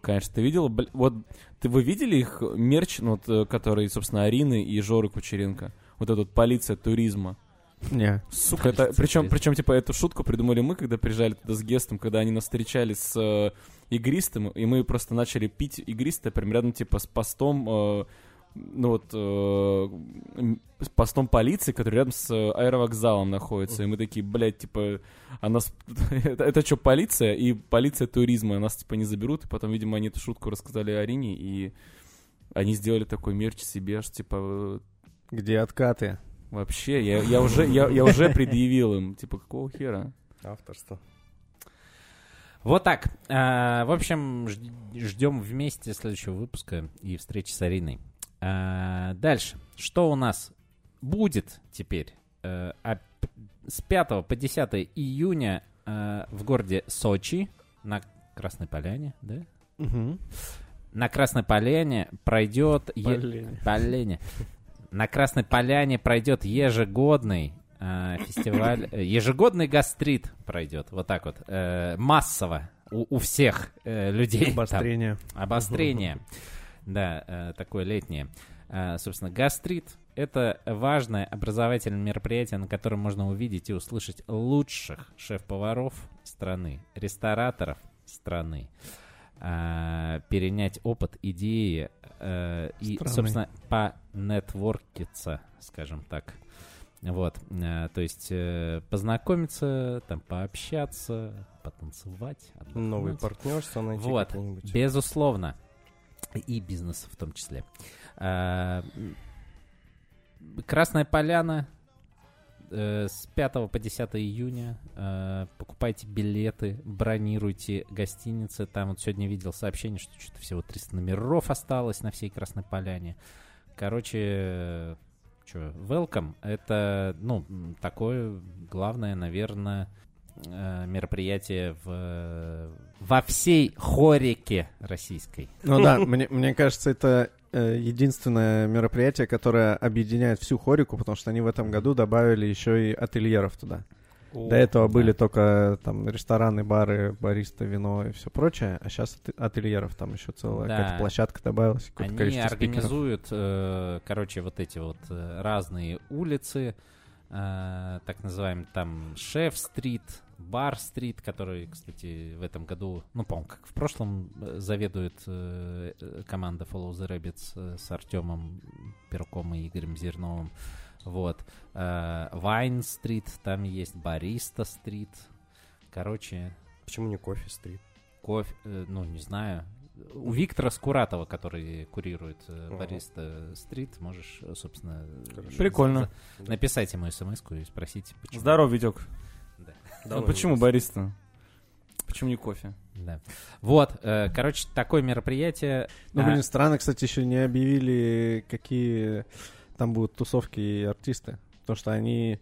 Конечно, ты видела, бл- вот, ты, вы видели их мерч, ну, вот, э, который, собственно, Арины и Жоры Кучеренко? Вот эта вот полиция туризма. Не. Сука, это, причем, причем, типа, эту шутку придумали мы, когда приезжали туда с Гестом, когда они нас встречали с э, игристым, и мы просто начали пить игристое прям рядом, типа, с постом, э, ну вот, э, постом полиции, который рядом с э, аэровокзалом находится, и мы такие, блядь, типа, а нас, это, это что, полиция и полиция туризма, нас, типа, не заберут, и потом, видимо, они эту шутку рассказали Арине, и они сделали такой мерч себе, аж, типа, э, Где откаты? Вообще, я, я уже, я, я уже предъявил им, типа, какого хера? Авторство. Вот так. А, в общем, ждем вместе следующего выпуска и встречи с Ариной. А, дальше. Что у нас будет теперь? Э, а с 5 по 10 июня э, в городе Сочи на Красной Поляне, да? На Красной Поляне пройдет... е- Полене. Полене. На Красной Поляне пройдет ежегодный э, фестиваль, э, ежегодный гастрит пройдет, вот так вот, э, массово у, у всех э, людей. там. Обострение. Да, э, такое летнее. Э, собственно, гастрит — это важное образовательное мероприятие, на котором можно увидеть и услышать лучших шеф-поваров страны, рестораторов страны, э, перенять опыт, идеи э, и, Страны. собственно, понетворкиться, скажем так. Вот, э, то есть э, познакомиться, там, пообщаться, потанцевать. Новые отдохнуть. партнерства найти Вот. Безусловно. И бизнес в том числе. А, Красная Поляна э, с 5 по 10 июня. Э, Покупайте билеты, бронируйте гостиницы. Там вот сегодня видел сообщение, что что-то всего 300 номеров осталось на всей Красной Поляне. Короче, что, welcome. Это, ну, такое главное, наверное, мероприятие в, во всей хорике российской. Ну да, мне, мне кажется, это э, единственное мероприятие, которое объединяет всю хорику, потому что они в этом году добавили еще и ательеров туда. До этого были только там рестораны, бары, бариста, вино и все прочее, а сейчас ательеров там еще целая Да. какая-то площадка добавилась, какое-то Они организуют, э, короче, вот эти вот э, разные улицы, э, так называемый там Шеф-стрит, Бар-стрит, который, кстати, в этом году, ну, по-моему, как в прошлом, э, заведует э, э, команда Follow the Rabbits э, с Артемом Перком и Игорем Зерновым. Вот. Э, Вайн-стрит, там есть Бариста-стрит. Короче, Почему не кофе-стрит? кофе, э, ну, не знаю. У Виктора Скуратова, который курирует э. Бариста Стрит, можешь, собственно, Хорошо. Прикольно. написать ему смс и спросить, почему. Здорово, Витек. Да. Ну, почему бариста? Почему не кофе? Да. Вот, э, короче, такое мероприятие. Ну, А, блин, странно, кстати, еще не объявили, какие там будут тусовки и артисты. Потому что они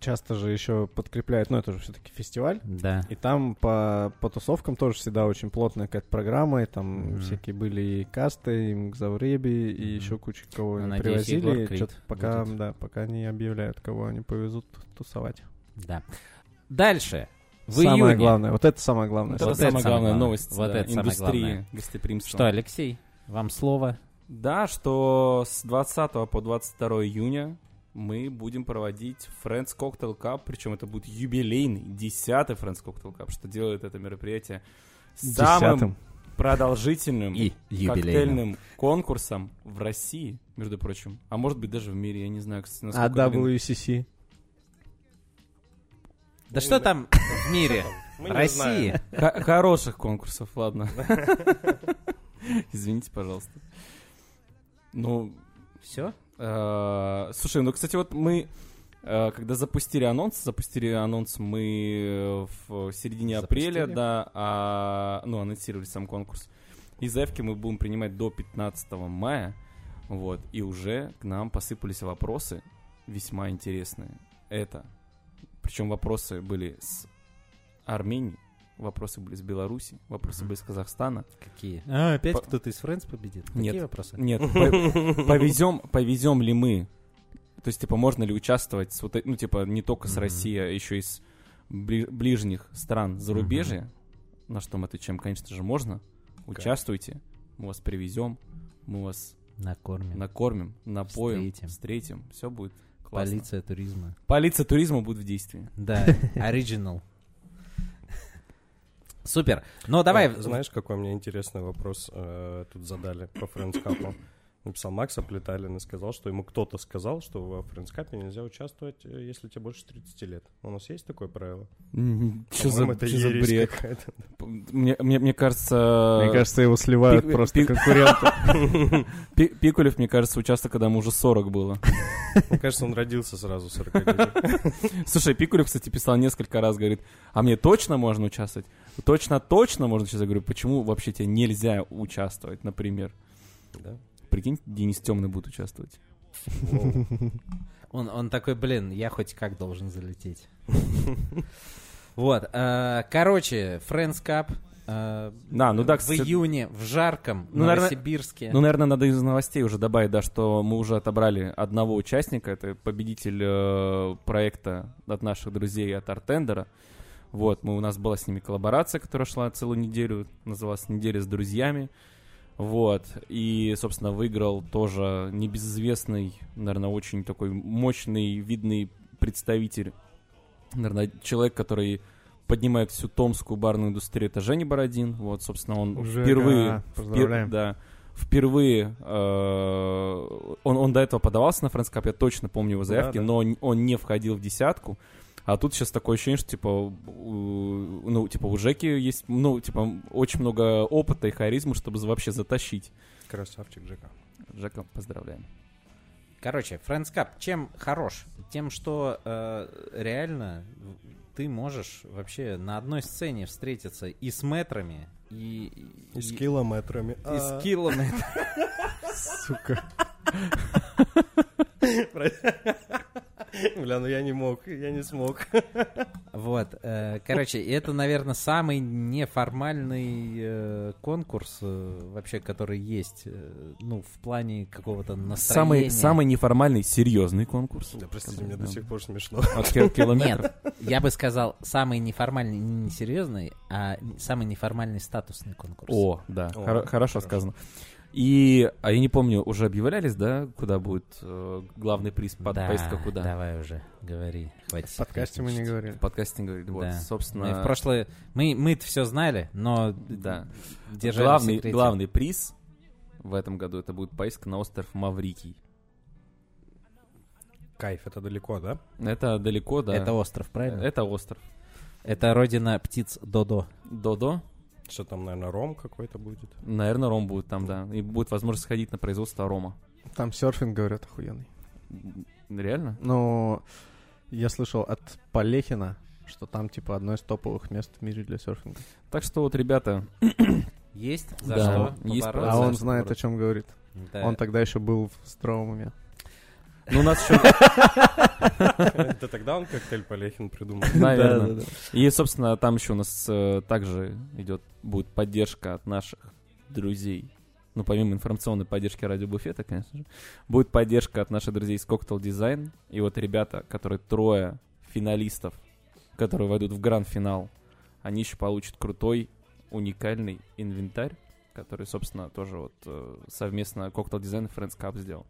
часто же еще подкрепляют, ну, это же все-таки фестиваль. Да. И там по, по тусовкам тоже всегда очень плотная какая-то программа, и там Мгм. всякие были и касты, и Мгзавреби, и Мгм. еще куча кого Ну, они надеюсь, привозили. И пока, будет. да, пока не объявляют, кого они повезут тусовать. Да. Дальше. В самое июне. главное, вот это самое главное. Это Вот самая это самое главная главное. новость Вот да, это самое индустрии главное. гостеприимства. Что, Алексей, вам слово. Да, что с 20 по 22 июня мы будем проводить Friends Cocktail Cup, причем это будет юбилейный, 10-й Friends Cocktail Cup, что делает это мероприятие самым Десятым. продолжительным И юбилейным. коктейльным конкурсом в России, между прочим. А может быть даже в мире, я не знаю, кстати, А насколько... длин- WCC? Да что там в мире? России. Хороших конкурсов, ладно. Извините, пожалуйста. Ну, Все? э, слушай, ну, кстати, вот мы, э, когда запустили анонс, запустили анонс мы в середине апреля, да, а, ну, анонсировали сам конкурс. И заявки мы будем принимать до 15 мая, вот, и уже к нам посыпались вопросы весьма интересные. Это, причем вопросы были с Армении, вопросы были с Беларуси, вопросы были с Казахстана. Какие? А, опять По- кто-то из Friends победит? Нет. Какие вопросы? Нет, по- повезем, повезем ли мы? То есть, типа, можно ли участвовать, с вот, э- ну, типа, не только с. России, а еще и с бли- ближних стран зарубежья? На что мы отвечаем, конечно же, можно. Участвуйте, мы вас привезем, мы вас Накормим. накормим, напоим, Встретим. встретим, все будет классно. Полиция туризма. Полиция туризма будет в действии. Да, оригинал. Супер. Ну, давай... Знаешь, какой мне интересный вопрос э, тут задали по френдскапу? Написал Макс Аплеталин и сказал, что ему кто-то сказал, что во френдскапе нельзя участвовать, э, если тебе больше 30 лет. У нас есть такое правило? Что за, это за бред? Мне, мне, мне кажется... Мне кажется, его сливают пик- просто пик- конкуренты. Пи- Пикулев, мне кажется, участвовал, когда ему уже 40 было. Мне кажется, он родился сразу 40 Слушай, Пикулев, кстати, писал несколько раз, говорит, а мне точно можно участвовать? Точно, точно можно участвовать? Я говорю, почему вообще тебе нельзя участвовать, например? Да? Прикинь, Денис Темный будет участвовать. Он, он такой, блин, я хоть как должен залететь. Вот. э, Короче, Friends Cup э, Да, ну да, в июне в жарком Ну, Новосибирске. Ну, наверное, надо из новостей уже добавить, да, что мы уже отобрали одного участника, это победитель э, проекта от наших друзей от Артендера. Вот, мы, у нас была с ними коллаборация, которая шла целую неделю, называлась «Неделя с друзьями». Вот, и, собственно, выиграл тоже небезызвестный, наверное, очень такой мощный, видный представитель, наверное, человек, который поднимает всю томскую барную индустрию, это Женя Бородин. Вот, собственно, он Жека, впервые... впер- поздравляем. да, впервые э, он, он до этого подавался на Фрэнс Кап, я точно помню его заявки, Да, да. но он, он не входил в десятку. А тут сейчас такое ощущение, что типа, у- ну, типа у Жеки есть, ну, типа, очень много опыта и харизмы, чтобы вообще затащить. Красавчик Джека. Жека, поздравляем. Короче, Friends Cup чем хорош? Тем, что э, реально ты можешь вообще на одной сцене встретиться и с метрами, и... И с километрами. и с километрами. Сука. Бля, ну я не мог, я не смог. Вот, э, короче, это, наверное, самый неформальный э, конкурс э, вообще, который есть, ну, в плане какого-то настроения. Самый, самый неформальный, серьезный конкурс. Да, простите, мне до сих пор смешно. От кил- километров. Нет, я бы сказал, самый неформальный, не несерьезный, а самый неформальный статусный конкурс. О, да, хорошо сказано. И, а я не помню, уже объявлялись, да, куда будет э, главный приз, под, да, поездка куда? давай уже, говори, хватит. В подкасте мы не говорили. В подкасте говорили, вот, Да. собственно... Мы в прошлое... Мы, мы все знали, но Да. держали главный, секрете. главный приз в этом году это будет поездка на остров Маврикий. Кайф, это далеко, да? Это далеко, да. Это остров, правильно? Это остров. Это родина птиц Додо. Додо. Что там, наверное, ром какой-то будет? Наверное, ром будет там, да. И будет возможность сходить на производство рома. Там серфинг, говорят, охуенный. Реально? Но я слышал от Полехина, что там, типа, одно из топовых мест в мире для серфинга. Так что вот, ребята, Есть? За Да, что? есть. А он знает, о чем говорит. Да. Он тогда еще был в здравом уме. Ну у нас еще, Это тогда он коктейль Полехин придумал. наверное. И, собственно, там еще у нас э, также идет, будет поддержка от наших друзей. Ну, помимо информационной поддержки радиобуфета, конечно же, будет поддержка от наших друзей из Cocktail Design. И вот ребята, которые трое финалистов, которые войдут в гранд-финал, они еще получат крутой, уникальный инвентарь, который, собственно, тоже вот э, совместно Cocktail Design и Friends Cup сделал.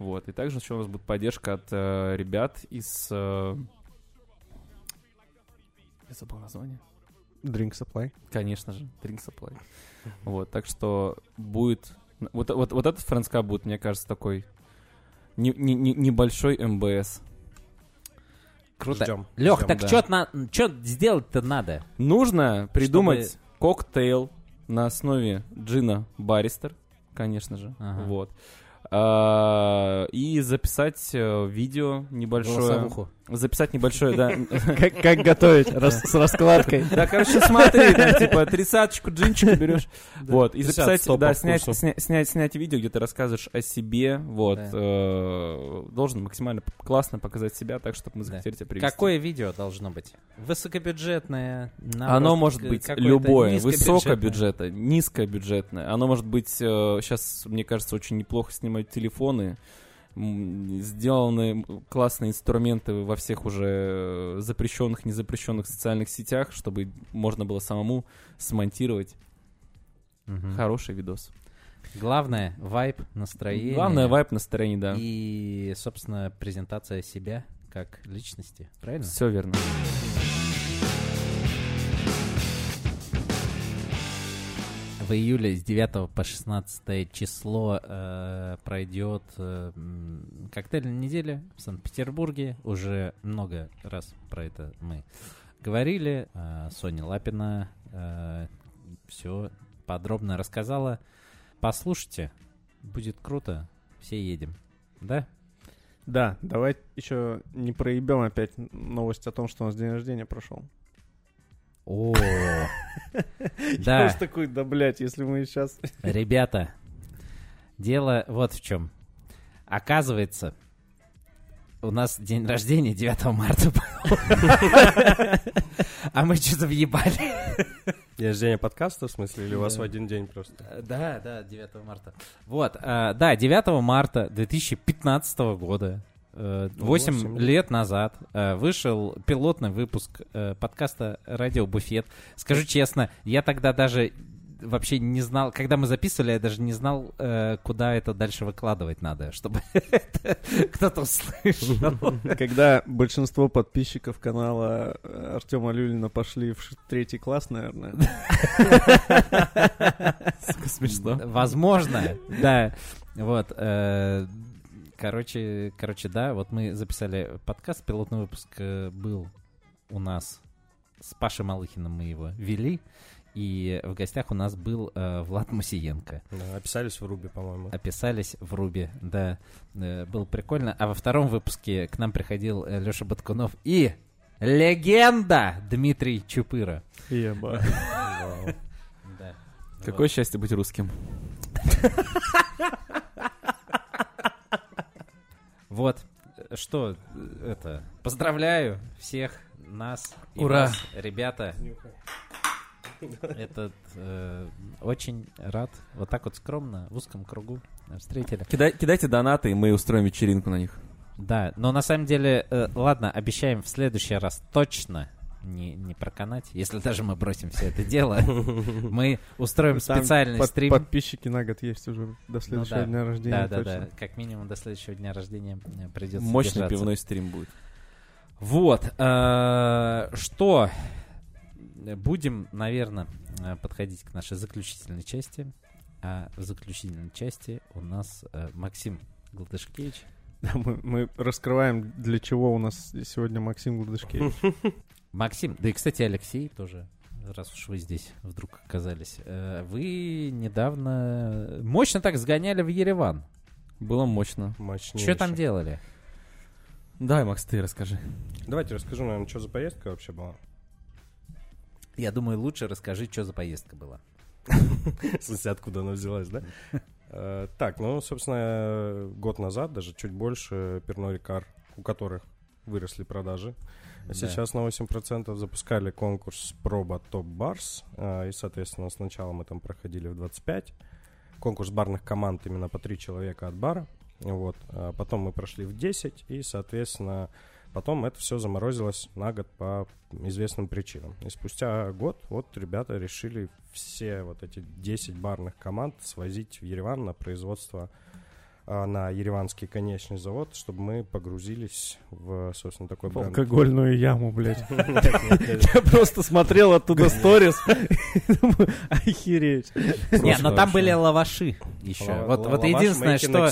Вот. И также еще у нас будет поддержка от э, ребят из... э, Я забыл название. Drink Supply. Конечно же, Drink Supply. Вот, так что будет... Вот, вот, вот этот Friends Cup будет, мне кажется, такой не- не- не- небольшой МБС. Круто. Ждем. Лех, ждем. так да. что на... чё сделать-то надо? Нужно придумать коктейл на основе джина Barrister, конечно же. Ага. Вот. А, и записать э, видео небольшое. Записать небольшое, да. Как, готовить с раскладкой. Да, короче, смотри, типа, тридцаточку джинчика берешь, вот, и 50 записать, да, снять, снять, видео, где ты рассказываешь о себе, вот, э, должен максимально классно показать себя, так, чтобы мы захотели тебя привести. Какое видео должно быть? Высокобюджетное? Оно может быть любое, высокобюджетное, низкобюджетное. Оно может быть, сейчас, мне кажется, очень неплохо снимать телефоны, сделаны классные инструменты во всех уже запрещенных, незапрещенных социальных сетях, чтобы можно было самому смонтировать Мгм. хороший видос. Главное, вайб, настроение. Главное, вайп настроение, да. И, собственно, презентация себя как личности. Правильно? Все верно. В июле с 9 по 16 число э, пройдет э, коктейльная неделя в Санкт-Петербурге. Уже много раз про это мы говорили. Э, Соня Лапина все подробно рассказала. Послушайте, будет круто. Все едем. Да? Да, давай еще не проебем опять новость о том, что у нас день рождения прошел. О, Я да. уж такой, да, блядь, если мы сейчас... Ребята, дело вот в чем. Оказывается, у нас день рождения 9 марта был. А мы что-то въебали. День рождения подкаста, в смысле, или у вас в один день просто? Да, да, 9 марта. Вот, а, да, 9 марта 2015 года, э, 8 восемь лет. лет назад, э, вышел пилотный выпуск э, подкаста «Радио Буфет». Скажу честно, я тогда даже вообще не знал, когда мы записывали, я даже не знал, э, куда это дальше выкладывать надо, чтобы это кто-то услышал. Когда большинство подписчиков канала э, Артема Люлина пошли в третий класс, наверное. Смешно. Возможно, да. Вот. Э, Короче, короче, да, вот мы записали подкаст, пилотный выпуск э, был у нас с Пашей Малыхиным мы его вели, и в гостях у нас был э, Влад Мусиенко. Да, описались в Руби, по-моему. Описались в Рубе, да, э, было прикольно. А во втором выпуске к нам приходил Леша Баткунов и легенда Дмитрий Чупыра. Да. Какое счастье быть русским. Вот, э, что э, это, поздравляю всех нас. и Ура. вас, ребята. Этот э, очень рад. Вот так вот скромно, в узком кругу встретили. Кидай- кидайте донаты, и мы устроим вечеринку на них. Да, но на самом деле, э, ладно, обещаем в следующий раз точно не, не проканать. Если даже мы бросим все это дело, мы устроим Там специальный под- стрим. Подписчики на год есть уже до следующего да. дня рождения. Да, да, точно. да. Как минимум до следующего дня рождения э, придется Мощный держаться. пивной стрим будет. Вот. э, Что? Будем, наверное, подходить к нашей заключительной части. А в заключительной части у нас э, Максим Гладышкевич. Да, мы, мы раскрываем, для чего у нас сегодня Максим Гладышкевич. Максим, да и, кстати, Алексей тоже, раз уж вы здесь вдруг оказались. Э, Вы недавно мощно так сгоняли в Ереван. Было мощно. Мощнейший. Что там делали? Давай, Макс, ты расскажи. Давайте расскажу, наверное, что за поездка вообще была. Я думаю, лучше расскажи, что за поездка была. В смысле, откуда она взялась, да? Э, Так, ну, собственно, год назад, даже чуть больше, Перно Рикар, у которых выросли продажи, Да. Сейчас на 8% запускали конкурс проба Топ Барс. а, И, соответственно, сначала мы там проходили в 25. Конкурс барных команд именно по 3 человека от бара. Вот. а Потом мы прошли в 10. И, соответственно, потом это все заморозилось на год по известным причинам. И спустя год вот ребята решили все вот эти 10 барных команд свозить в Ереван на производство на ереванский конечный завод, чтобы мы погрузились в, собственно, такой бренд. алкогольную яму, блядь. Я просто смотрел оттуда сторис охереть. Не, но там были лаваши еще. Вот единственное, что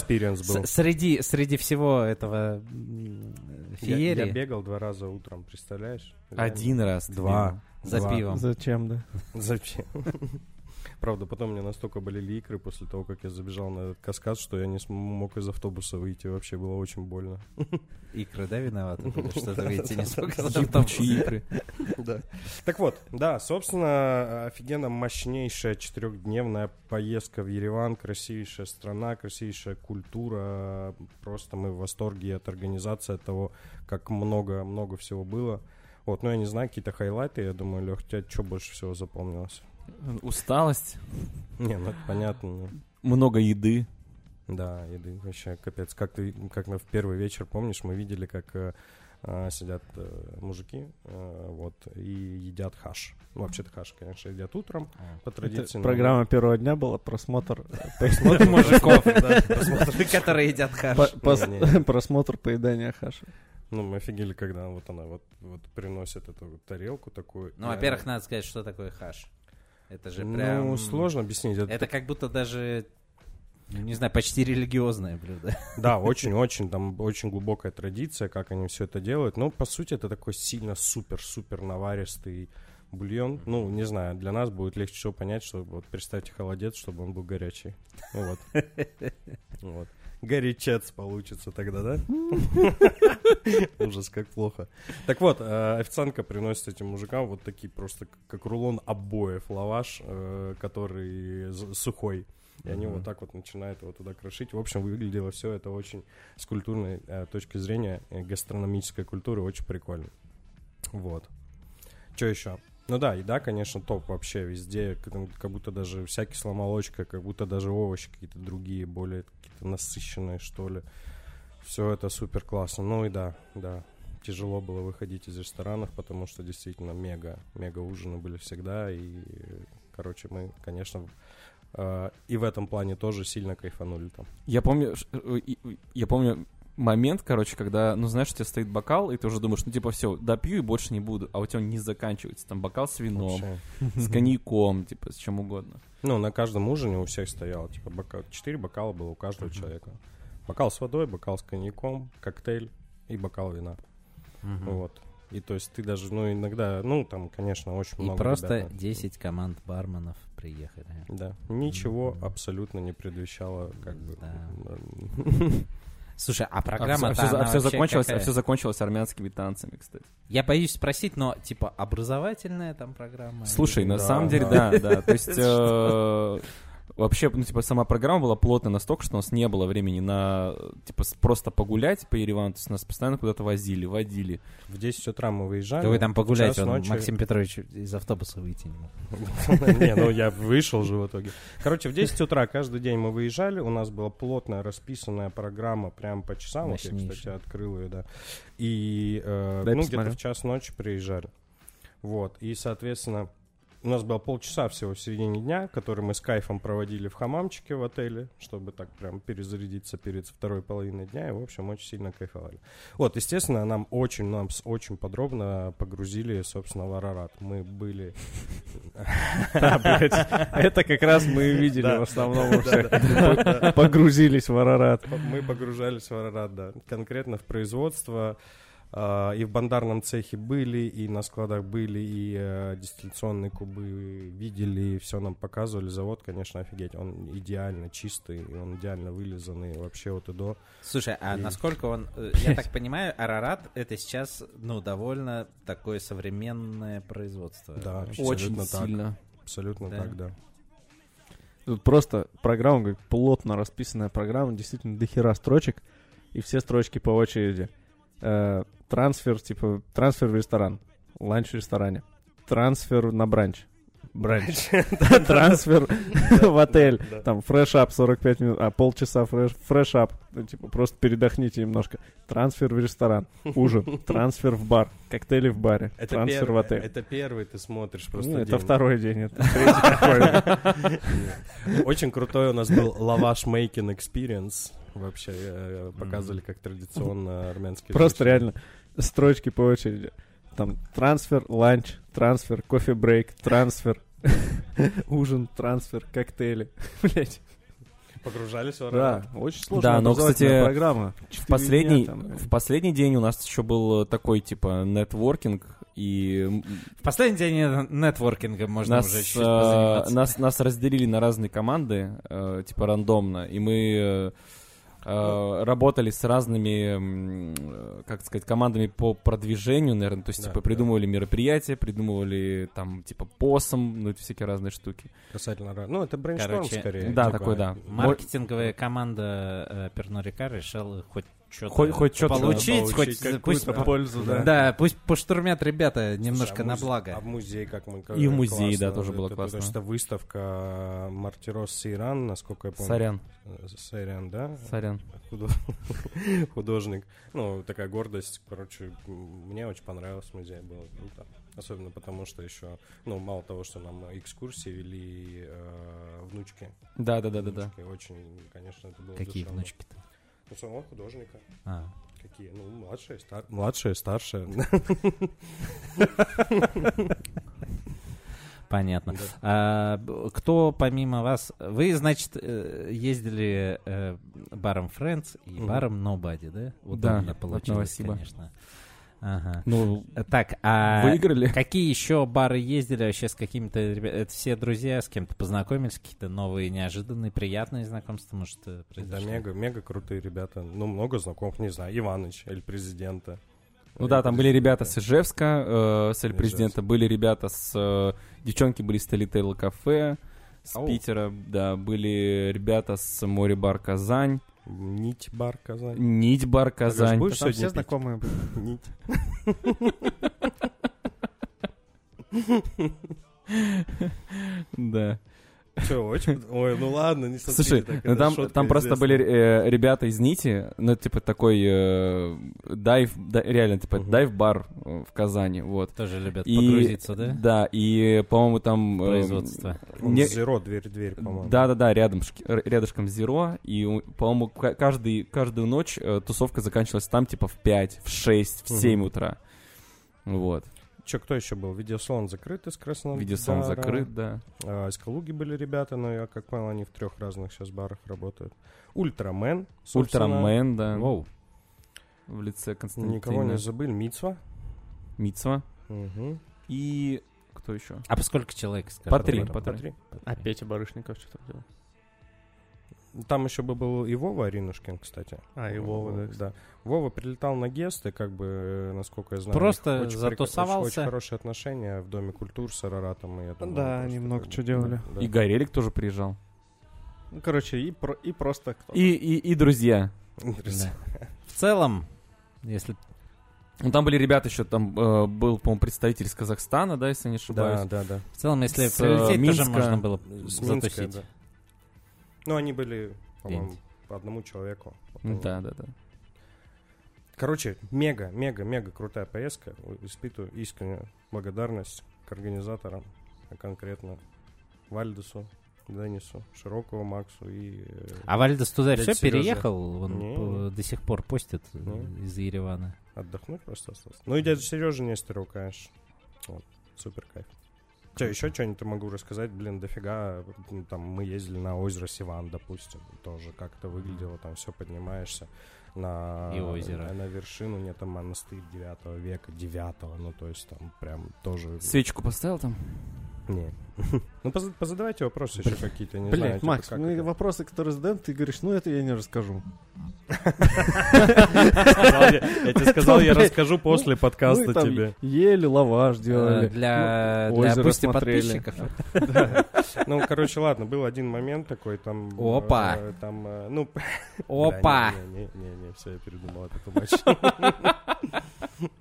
среди среди всего этого м, Я, феерии бегал два раза утром, представляешь? Один раз. Два. за пивом. Зачем, да? Зачем? Правда, потом мне настолько болели икры после того, как я забежал на этот каскад, что я не смог из автобуса выйти. Вообще было очень больно. Икры, да, виноваты? Что ты выйти не смог из автобуса? игры. Да. Так вот, да, собственно, офигенно мощнейшая четырехдневная поездка в Ереван, красивейшая страна, красивейшая культура. Просто мы в восторге от организации, от того, как много-много всего было. Вот, ну я не знаю, какие-то хайлайты, я думаю, Лех, тебе что больше всего запомнилось? Усталость, Не, ну понятно. ну. много еды. Да, еды вообще капец. Как ты, как мы в первый вечер, помнишь, мы видели, как э, э, сидят э, мужики, э, вот, и едят хаш. Ну, вообще-то хаш, конечно, едят утром, по традиции. Это но- программа первого дня была просмотр Просмотр мужиков. Которые едят хаш. просмотр поедания хаши. Ну, мы офигели, когда вот она вот, вот приносит эту тарелку такую. Ну, во-первых, надо сказать, что такое хаш. Это же ну, прям... сложно объяснить. Это, Это как будто даже, ну, не знаю, почти религиозное блюдо. Да, очень-очень, там очень глубокая традиция, как они все это делают. Но, по сути, это такой сильно супер-супер наваристый бульон. Ну, не знаю, для нас будет легче всего понять, что вот представьте холодец, чтобы он был горячий. Ну Вот. Вот. Горячец получится тогда, да? Ужас, как плохо. Так вот, э, официантка приносит этим мужикам вот такие просто как рулон обоев лаваш, э, который сухой. И они вот так вот начинают его туда крошить. В общем, выглядело все это очень с культурной э, точки зрения, гастрономической культуры, очень прикольно. Вот. Что еще? Ну да, еда, конечно, топ вообще везде, как будто даже вся кисломолочка, как будто даже овощи какие-то другие, более какие-то насыщенные, что ли. Все это супер классно. Ну и да, да, тяжело было выходить из ресторанов, потому что действительно мега, мега ужины были всегда. И, короче, мы, конечно, э, и в этом плане тоже сильно кайфанули там. Я помню, э, я помню момент, короче, когда, ну, знаешь, у тебя стоит бокал, и ты уже думаешь, ну, типа, все, допью и больше не буду, а у тебя он не заканчивается. Там бокал с вином, Вообще. с коньяком, типа, с чем угодно. Ну, на каждом ужине у всех стояло, типа, бокал, четыре бокала было у каждого человека. Бокал с водой, бокал с коньяком, коктейль и бокал вина. Мгм. Вот. И то есть ты даже, ну, иногда, ну, там, конечно, очень И много просто ребят, 10 команд барменов приехали. Да, ничего Мгм. абсолютно не предвещало, как бы... Да. м, Слушай, а А программа все, закончилось, а всё закончилось армянскими танцами, кстати. Я боюсь спросить, но типа образовательная там программа? Слушай, Или- на Да, самом деле, да. да, да. То есть э, вообще, ну, типа, сама программа была плотная настолько, что у нас не было времени на, типа, просто погулять по Еревану. То есть нас постоянно куда-то возили, водили. В 10 утра мы выезжали. Да вы там погуляйте, час он, ночи- Максим Петрович из автобуса выйти не мог. Не, ну я вышел же в итоге. Короче, в 10 утра каждый день мы выезжали, у нас была плотная расписанная программа прям по часам. Вот я, кстати, открыл ее, да. И, э, ну, где-то в час ночи приезжали. Вот, и, соответственно, у нас было полчаса всего в середине дня, который мы с кайфом проводили в хамамчике в отеле, чтобы так прям перезарядиться перед второй половиной дня, и, в общем, очень сильно кайфовали. Вот, естественно, нам очень, нам очень подробно погрузили, собственно, в Арарат. Мы были. Это как раз мы и видели в основном. Погрузились в Арарат. Мы погружались в Арарат, да. Конкретно в производство. А, И в бандарном цехе были, и на складах были, и э, дистилляционные кубы видели, и все нам показывали. Завод, конечно, офигеть. Он идеально чистый, и он идеально вылизанный вообще от и до. Слушай, а И- насколько он... э, Я так понимаю, Арарат это сейчас, ну, довольно такое современное производство. Да, Очень так. сильно. Абсолютно Да. так, да. Тут просто программа, как плотно расписанная программа, действительно дохера строчек, и все строчки по очереди. Трансфер, типа, трансфер в ресторан, ланч в ресторане, трансфер на бранч, бранч, трансфер в отель, там fresh up 45 минут, а полчаса fresh- fresh up, ну, типа, просто передохните немножко, трансфер в ресторан, ужин, трансфер в бар, коктейли в баре, Это трансфер в отель. это первый ты смотришь просто Ну, это день. второй день, это. Очень крутой у нас был лаваш making experience. Вообще э, показывали, как традиционно армянские Просто реально строчки по очереди. Там трансфер, ланч, трансфер, кофе-брейк, трансфер, ужин, трансфер, коктейли. Блять. Погружались в Да, аромат. очень сложная Да, но, кстати, программа. В последний, дня там, в последний день у нас еще был такой, типа, нетворкинг, и В последний день э, нетворкинга можно нас, уже чуть-чуть э, позаниматься. нас, нас разделили на разные команды, э, типа, рандомно, и мы э, работали с разными, э, как сказать, командами по продвижению, наверное, то есть, Да, типа, да. придумывали мероприятия, придумывали, там, типа, посом, ну, эти всякие разные штуки. Касательно... Ну, это brainstorm Короче, скорее. да, типа, такой, да. Маркетинговая команда э, Pernod Ricard а решила хоть что-то Хоть- хоть чё-то получить, получить, хоть пусть, Да. пользу, да. да, пусть поштурмят ребята Слушай, немножко а на музе- благо. А в музей, как мы И в музей, классно. да, тоже было Это- классно. Потому что выставка Мартирос Сарьян, насколько я помню. Сарьян, Сарьян, да? Сарьян. Худо- Художник. Ну, такая гордость. Короче, мне очень понравилось музей, было круто. Особенно потому, что еще, ну, мало того, что нам экскурсии вели э, внучки. Да-да-да-да-да. Внучки. Очень, конечно, это было Какие душевно. внучки-то? Ну, самого художника. А. Какие? Ну, младшие, стар... младшие, старшие. Понятно. Да. А, кто помимо вас... Вы, значит, э, ездили э, баром Friends и баром Nobody, да? Да, Удобно от получилось, конечно. Ага. Ну, Так, а выиграли. какие еще бары ездили вообще с какими-то ребятами? Это все друзья с кем-то познакомились? Какие-то новые, неожиданные, приятные знакомства, может, э, Да, произошли? мега, мега крутые ребята. Ну, много знакомых, не знаю. Иваныч, Эль Президента. Ну да, там были ребята с Ижевска, э, с Эль Президента, были ребята с... э, девчонки были с Телитейла кафе, с Ау. Питера, да, были ребята с Море Бар Казань, Нить бар Казань. Нить Бар Казань. будешь сегодня все знакомые. Нить. Да. Че, очень... Ой, ну ладно, не смотри Слушай, так, ну там, там просто были э, ребята из Нити, ну, типа такой э, дайв, да, реально, типа Мгм. дайв-бар э, в Казани, вот. Тоже любят И, погрузиться, да? Да, и, по-моему, там... э, Производство. Не- Зеро, дверь-дверь, по-моему. Да-да-да, рядом, рядышком Зеро, и, по-моему, ка- каждый, каждую ночь э, тусовка заканчивалась там, типа, в 5, в 6, в 7 Мгм. утра. Вот. Че, кто еще был? Видеосалон закрыт из Краснодара. Видеосон закрыт, да. А, из Калуги были ребята, но я как понял, они в трех разных сейчас барах работают. Ультрамен. собственно. Ультрамен, да. Воу. В лице Константина. Никого не забыли. Мицва. Мицва. Угу. И кто еще? А по сколько человек? По три, бара? по три. А Петя Барышников что там делал? Там еще бы был и Вова Аринушкин, кстати. А, и Вова, да, кстати. да. Вова прилетал на гесты, как бы, э, насколько я знаю. Просто очень затусовался. Очень, очень хорошие отношения в Доме культур с Араратом. и я думаю, Да, они как много бы, чего делали. да. И Горелик тоже приезжал. Ну, короче, и, про- и просто кто И, и, и друзья. Друзья. Да. В целом, если Ну, там были ребята еще, там э, был, по-моему, представитель из Казахстана, да, если не ошибаюсь. Да, да, да. в целом, если С, прилететь, э, тоже Минска. можно было С Минска, затусить. да. Ну, они были, по-моему, по одному человеку. Они. Да, да, да. Короче, мега, мега, мега крутая поездка. Испытываю искреннюю благодарность к организаторам, а конкретно Вальдесу, Денису, Широкову, Максу и... э, А Вальдес туда все Серёжа. переехал? Он Не. до сих пор постит э, Не. из Еревана. Отдохнуть просто остался. Ну и дядя Сережа Нестеров, конечно. Вот, супер кайф. Че, еще что-нибудь могу рассказать? Блин, дофига. Ну, Там мы ездили на озеро Сиван, допустим. Тоже как-то выглядело, там все поднимаешься на, И озеро. на, на вершину, нет, там монастырь 9 века, 9 ну то есть там прям тоже... Свечку поставил там? Не. Ну поз- позадавайте вопросы еще какие-то, не знаю. Блин, типа, Макс, как ну вопросы, которые задаем, ты говоришь, ну это я не расскажу. Я тебе сказал, я расскажу после подкаста тебе. Ели, лаваш делали. Э, Для, ну, пусть смотрели. подписчиков. Ну, короче, ладно, был один момент такой, там... Опа. э, Там, э, ну, Опа! Не-не-не, все, я передумал, это much.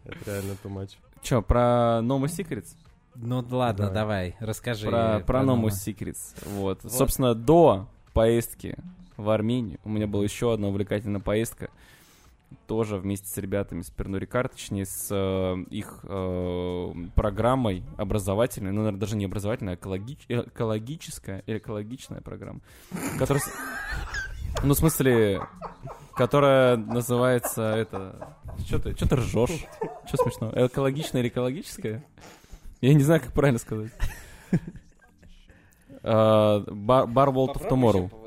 Это реально much. Че, про No More Secrets? Ну ладно, Давай. расскажи. Про, про No More Secrets. Вот. Собственно, до поездки в Армению у меня была еще одна увлекательная поездка. Тоже вместе с ребятами с Пернури Кар, точнее, с э, их э, программой образовательной, ну, наверное, даже не образовательная, а экологич- э, экологическая или экологичная программа. Которая... Ну, в смысле, которая называется это... Что ты, что ты ржешь? Что смешно? Экологичная или экологическая? Я не знаю, как правильно сказать. Бар бар World of Tomorrow.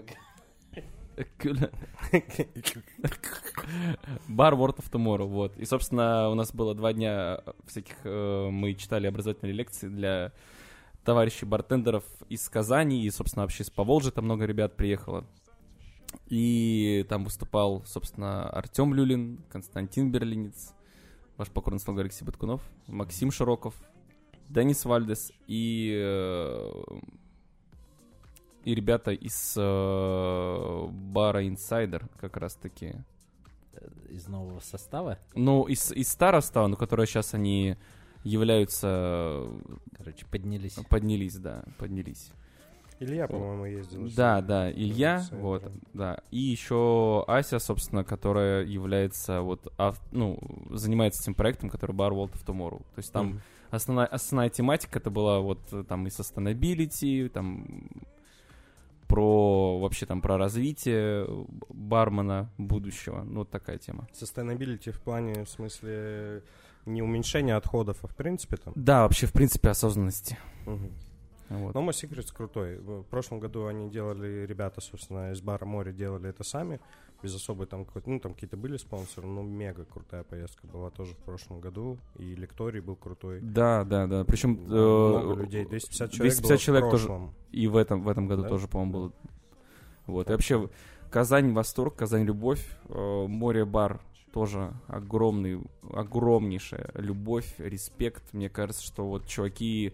Кюля. Бар World of Tomorrow, вот. И, собственно, у нас было два дня всяких... э, Мы читали образовательные лекции для товарищей бартендеров из Казани и, собственно, вообще из Поволжья там много ребят приехало. И там выступал, собственно, Артем Люлин, Константин Берлинец, ваш покорный слуга Алексей Баткунов, Максим Широков, Денис Вальдес и, э, и ребята из э, бара Insider как раз-таки. Из нового состава. Ну, из, из старого става, но которые сейчас они являются... Короче, поднялись. Поднялись, да, поднялись. Илья, по-моему, ездил. Да, да, Илья, вот, да. И еще Ася, собственно, которая является вот, ав- ну, занимается этим проектом, который Bar World of Tomorrow. То есть там Мгм. основная, основная тематика это была вот э, там и sustainability, там про вообще там про развитие бармена будущего. Ну, вот такая тема. Sustainability в плане, в смысле, не уменьшения отходов, а в принципе там. Да, вообще, в принципе, осознанности. Мгм. Вот. Но Homo Secrets крутой. В прошлом году они делали, ребята, собственно, из бара море делали это сами, без особой там какой-то, ну, там какие-то были спонсоры, но мега крутая поездка была тоже в прошлом году, и лекторий был крутой. Да, да, да. Причем Много людей, 250 человек 250 было в человек тоже. И в этом, в этом году Да? тоже, по-моему, было. Вот. И вообще, Казань восторг, Казань любовь, э, море бар тоже огромный, огромнейшая любовь, респект. Мне кажется, что вот чуваки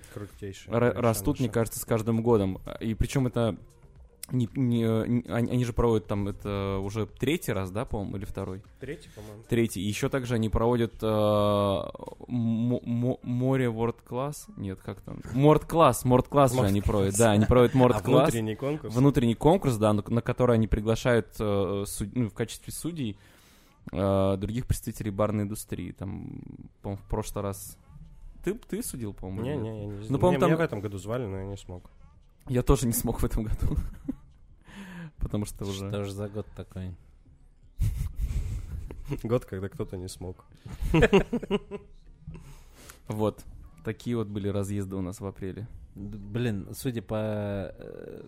растут, мне кажется, с каждым годом. И причем это не, не- они, они же проводят там это уже третий раз, да, по-моему, или второй? Третий, по-моему. Третий. И еще также они проводят э, мо- мо- море World Class. Нет, как там? Морд Класс, Морд Класс же Морд они проводят. Да, они проводят Морд А Класс. внутренний конкурс? Внутренний конкурс, да, на, который они приглашают э, суд- ну, в качестве судей э, других представителей барной индустрии. Там, по-моему, в прошлый раз... Ты, ты судил, по-моему? Не, не, я не Ну, по-моему, там- Меня в этом году звали, но я не смог. Я тоже не смог в этом году. Потому что уже... Что ж за год такой? Год, когда кто-то не смог. Вот. Такие вот были разъезды у нас в апреле. Блин, судя по э,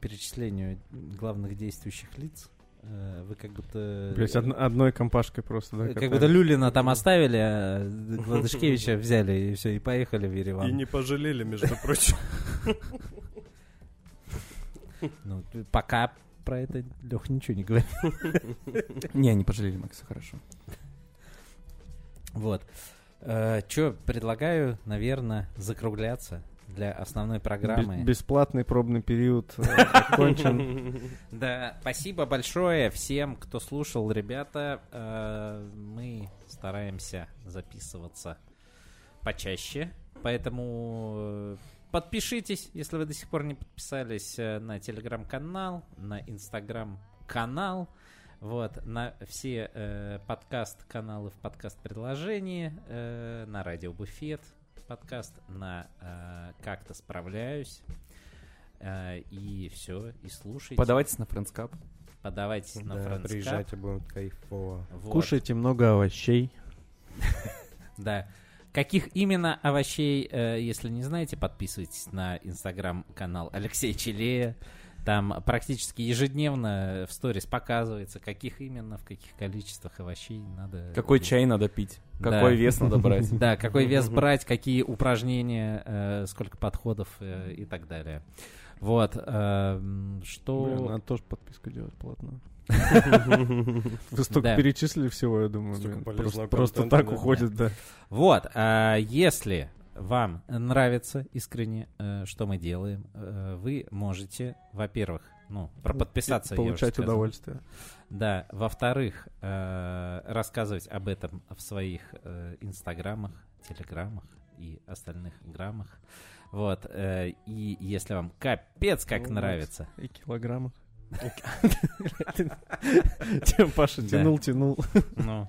перечислению главных действующих лиц, э, вы как будто... Блять, одной компашкой просто, да? Как катались. будто Люлина там оставили, а Гладышкевича взяли, и все, и поехали в И Ереван. не пожалели, между прочим. Ну, пока про это Лех ничего не говорит. Не, не пожалели, Макс, всё хорошо. Вот. Че, предлагаю, наверное, закругляться для основной программы. Бе- Бесплатный пробный период э, окончен. Да, спасибо большое всем, кто слушал, ребята. Э, Мы стараемся записываться почаще, поэтому э, подпишитесь, если вы до сих пор не подписались э, на телеграм-канал, на инстаграм-канал, вот, на все э, подкаст-каналы в подкаст-предложении, э, на радио Буфет подкаст, на э, Как-то справляюсь. Э, и все, и слушайте. Подавайтесь на Friends Cup. Подавайтесь на Да, Friends Cup. приезжайте, будет кайфово. Вот. Кушайте много овощей. Да. Каких именно овощей, э, если не знаете, подписывайтесь на инстаграм-канал Алексея Челея. Там практически ежедневно в сторис показывается, каких именно, в каких количествах овощей надо... Какой чай надо пить? Да. Какой вес надо брать? Да, какой вес брать, какие упражнения, э, сколько подходов э, и так далее. Вот. что... Надо тоже подписку делать платную. Вы столько перечислили всего, я думаю, Просто, так уходит, да. Вот, а, если вам нравится искренне, э, что мы делаем, э, вы можете, во-первых, ну, про подписаться, Получать удовольствие. Да, во-вторых, э, рассказывать об этом в своих инстаграмах, телеграммах и остальных граммах. Вот, и если вам капец как Ну, нравится, И килограммах. Тем Паша тянул, тянул. Ну,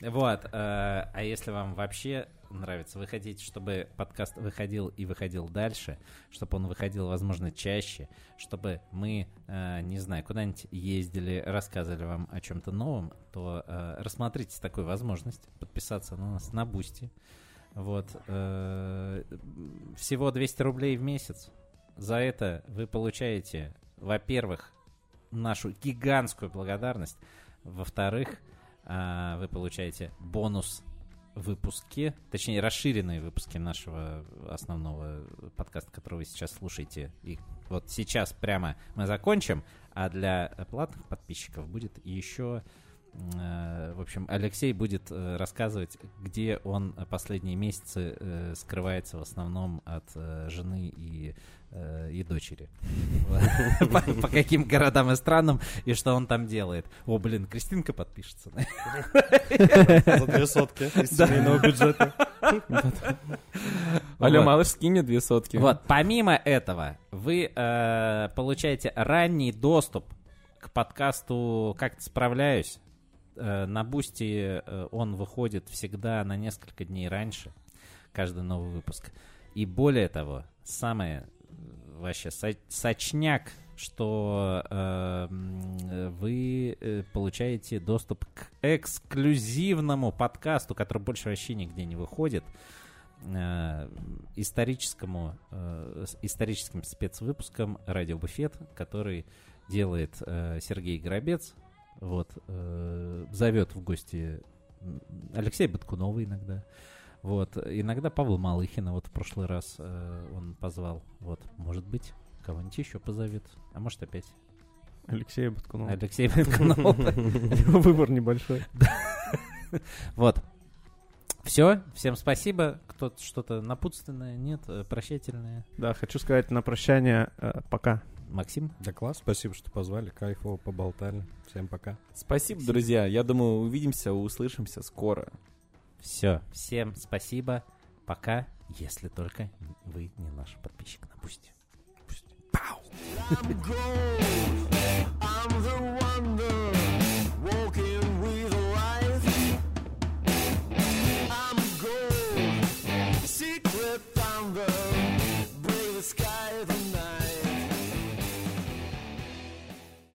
вот. э, А если вам вообще нравится, вы хотите, чтобы подкаст выходил и выходил дальше, чтобы он выходил, возможно, чаще, чтобы мы, э, не знаю, куда-нибудь ездили, рассказывали вам о чем-то новом, то э, рассмотрите такую возможность подписаться на нас на Boosty. Вот. Всего 200 рублей в месяц. За это вы получаете, во-первых, нашу гигантскую благодарность. Во-вторых, а, вы получаете бонус выпуски, точнее расширенные выпуски нашего основного подкаста, который вы сейчас слушаете. И вот сейчас прямо мы закончим, а для платных подписчиков будет еще, в общем, Алексей будет э, рассказывать, где он последние месяцы э, скрывается в основном от э, жены и, э, и дочери. По каким городам и странам, и что он там делает. О, блин, Кристинка подпишется. За две сотки из семейного бюджета. Алло, Вот. малыш, скинь мне две сотки. Вот, помимо этого, вы э, получаете ранний доступ к подкасту «Как-то справляюсь». Э, на Boosty э, он выходит всегда на несколько дней раньше, каждый новый выпуск. И более того, самое э, вообще со- сочняк, что э, вы получаете доступ к эксклюзивному подкасту, который больше вообще нигде не выходит э, историческому, э, историческим спецвыпуском «Радио Буфет», который делает э, Сергей Горобец. Вот, э, зовет в гости м, Алексея Баткунова иногда. Вот, иногда Павла Малыхина, вот в прошлый раз э, он позвал. Вот, может быть, кого-нибудь еще позовет. А может опять Алексей Баткунов. Алексей Баткунов. Выбор небольшой. Вот. Все, всем спасибо. Кто-то что-то напутственное, нет, э, прощательное. Да, хочу сказать на прощание э, пока. Максим? Да класс, спасибо, что позвали, кайфово поболтали. Всем пока. Спасибо, друзья. Я думаю, увидимся, услышимся скоро. Все, всем спасибо. Пока, если только вы не наш подписчик на Пусти. I'm gold. I'm the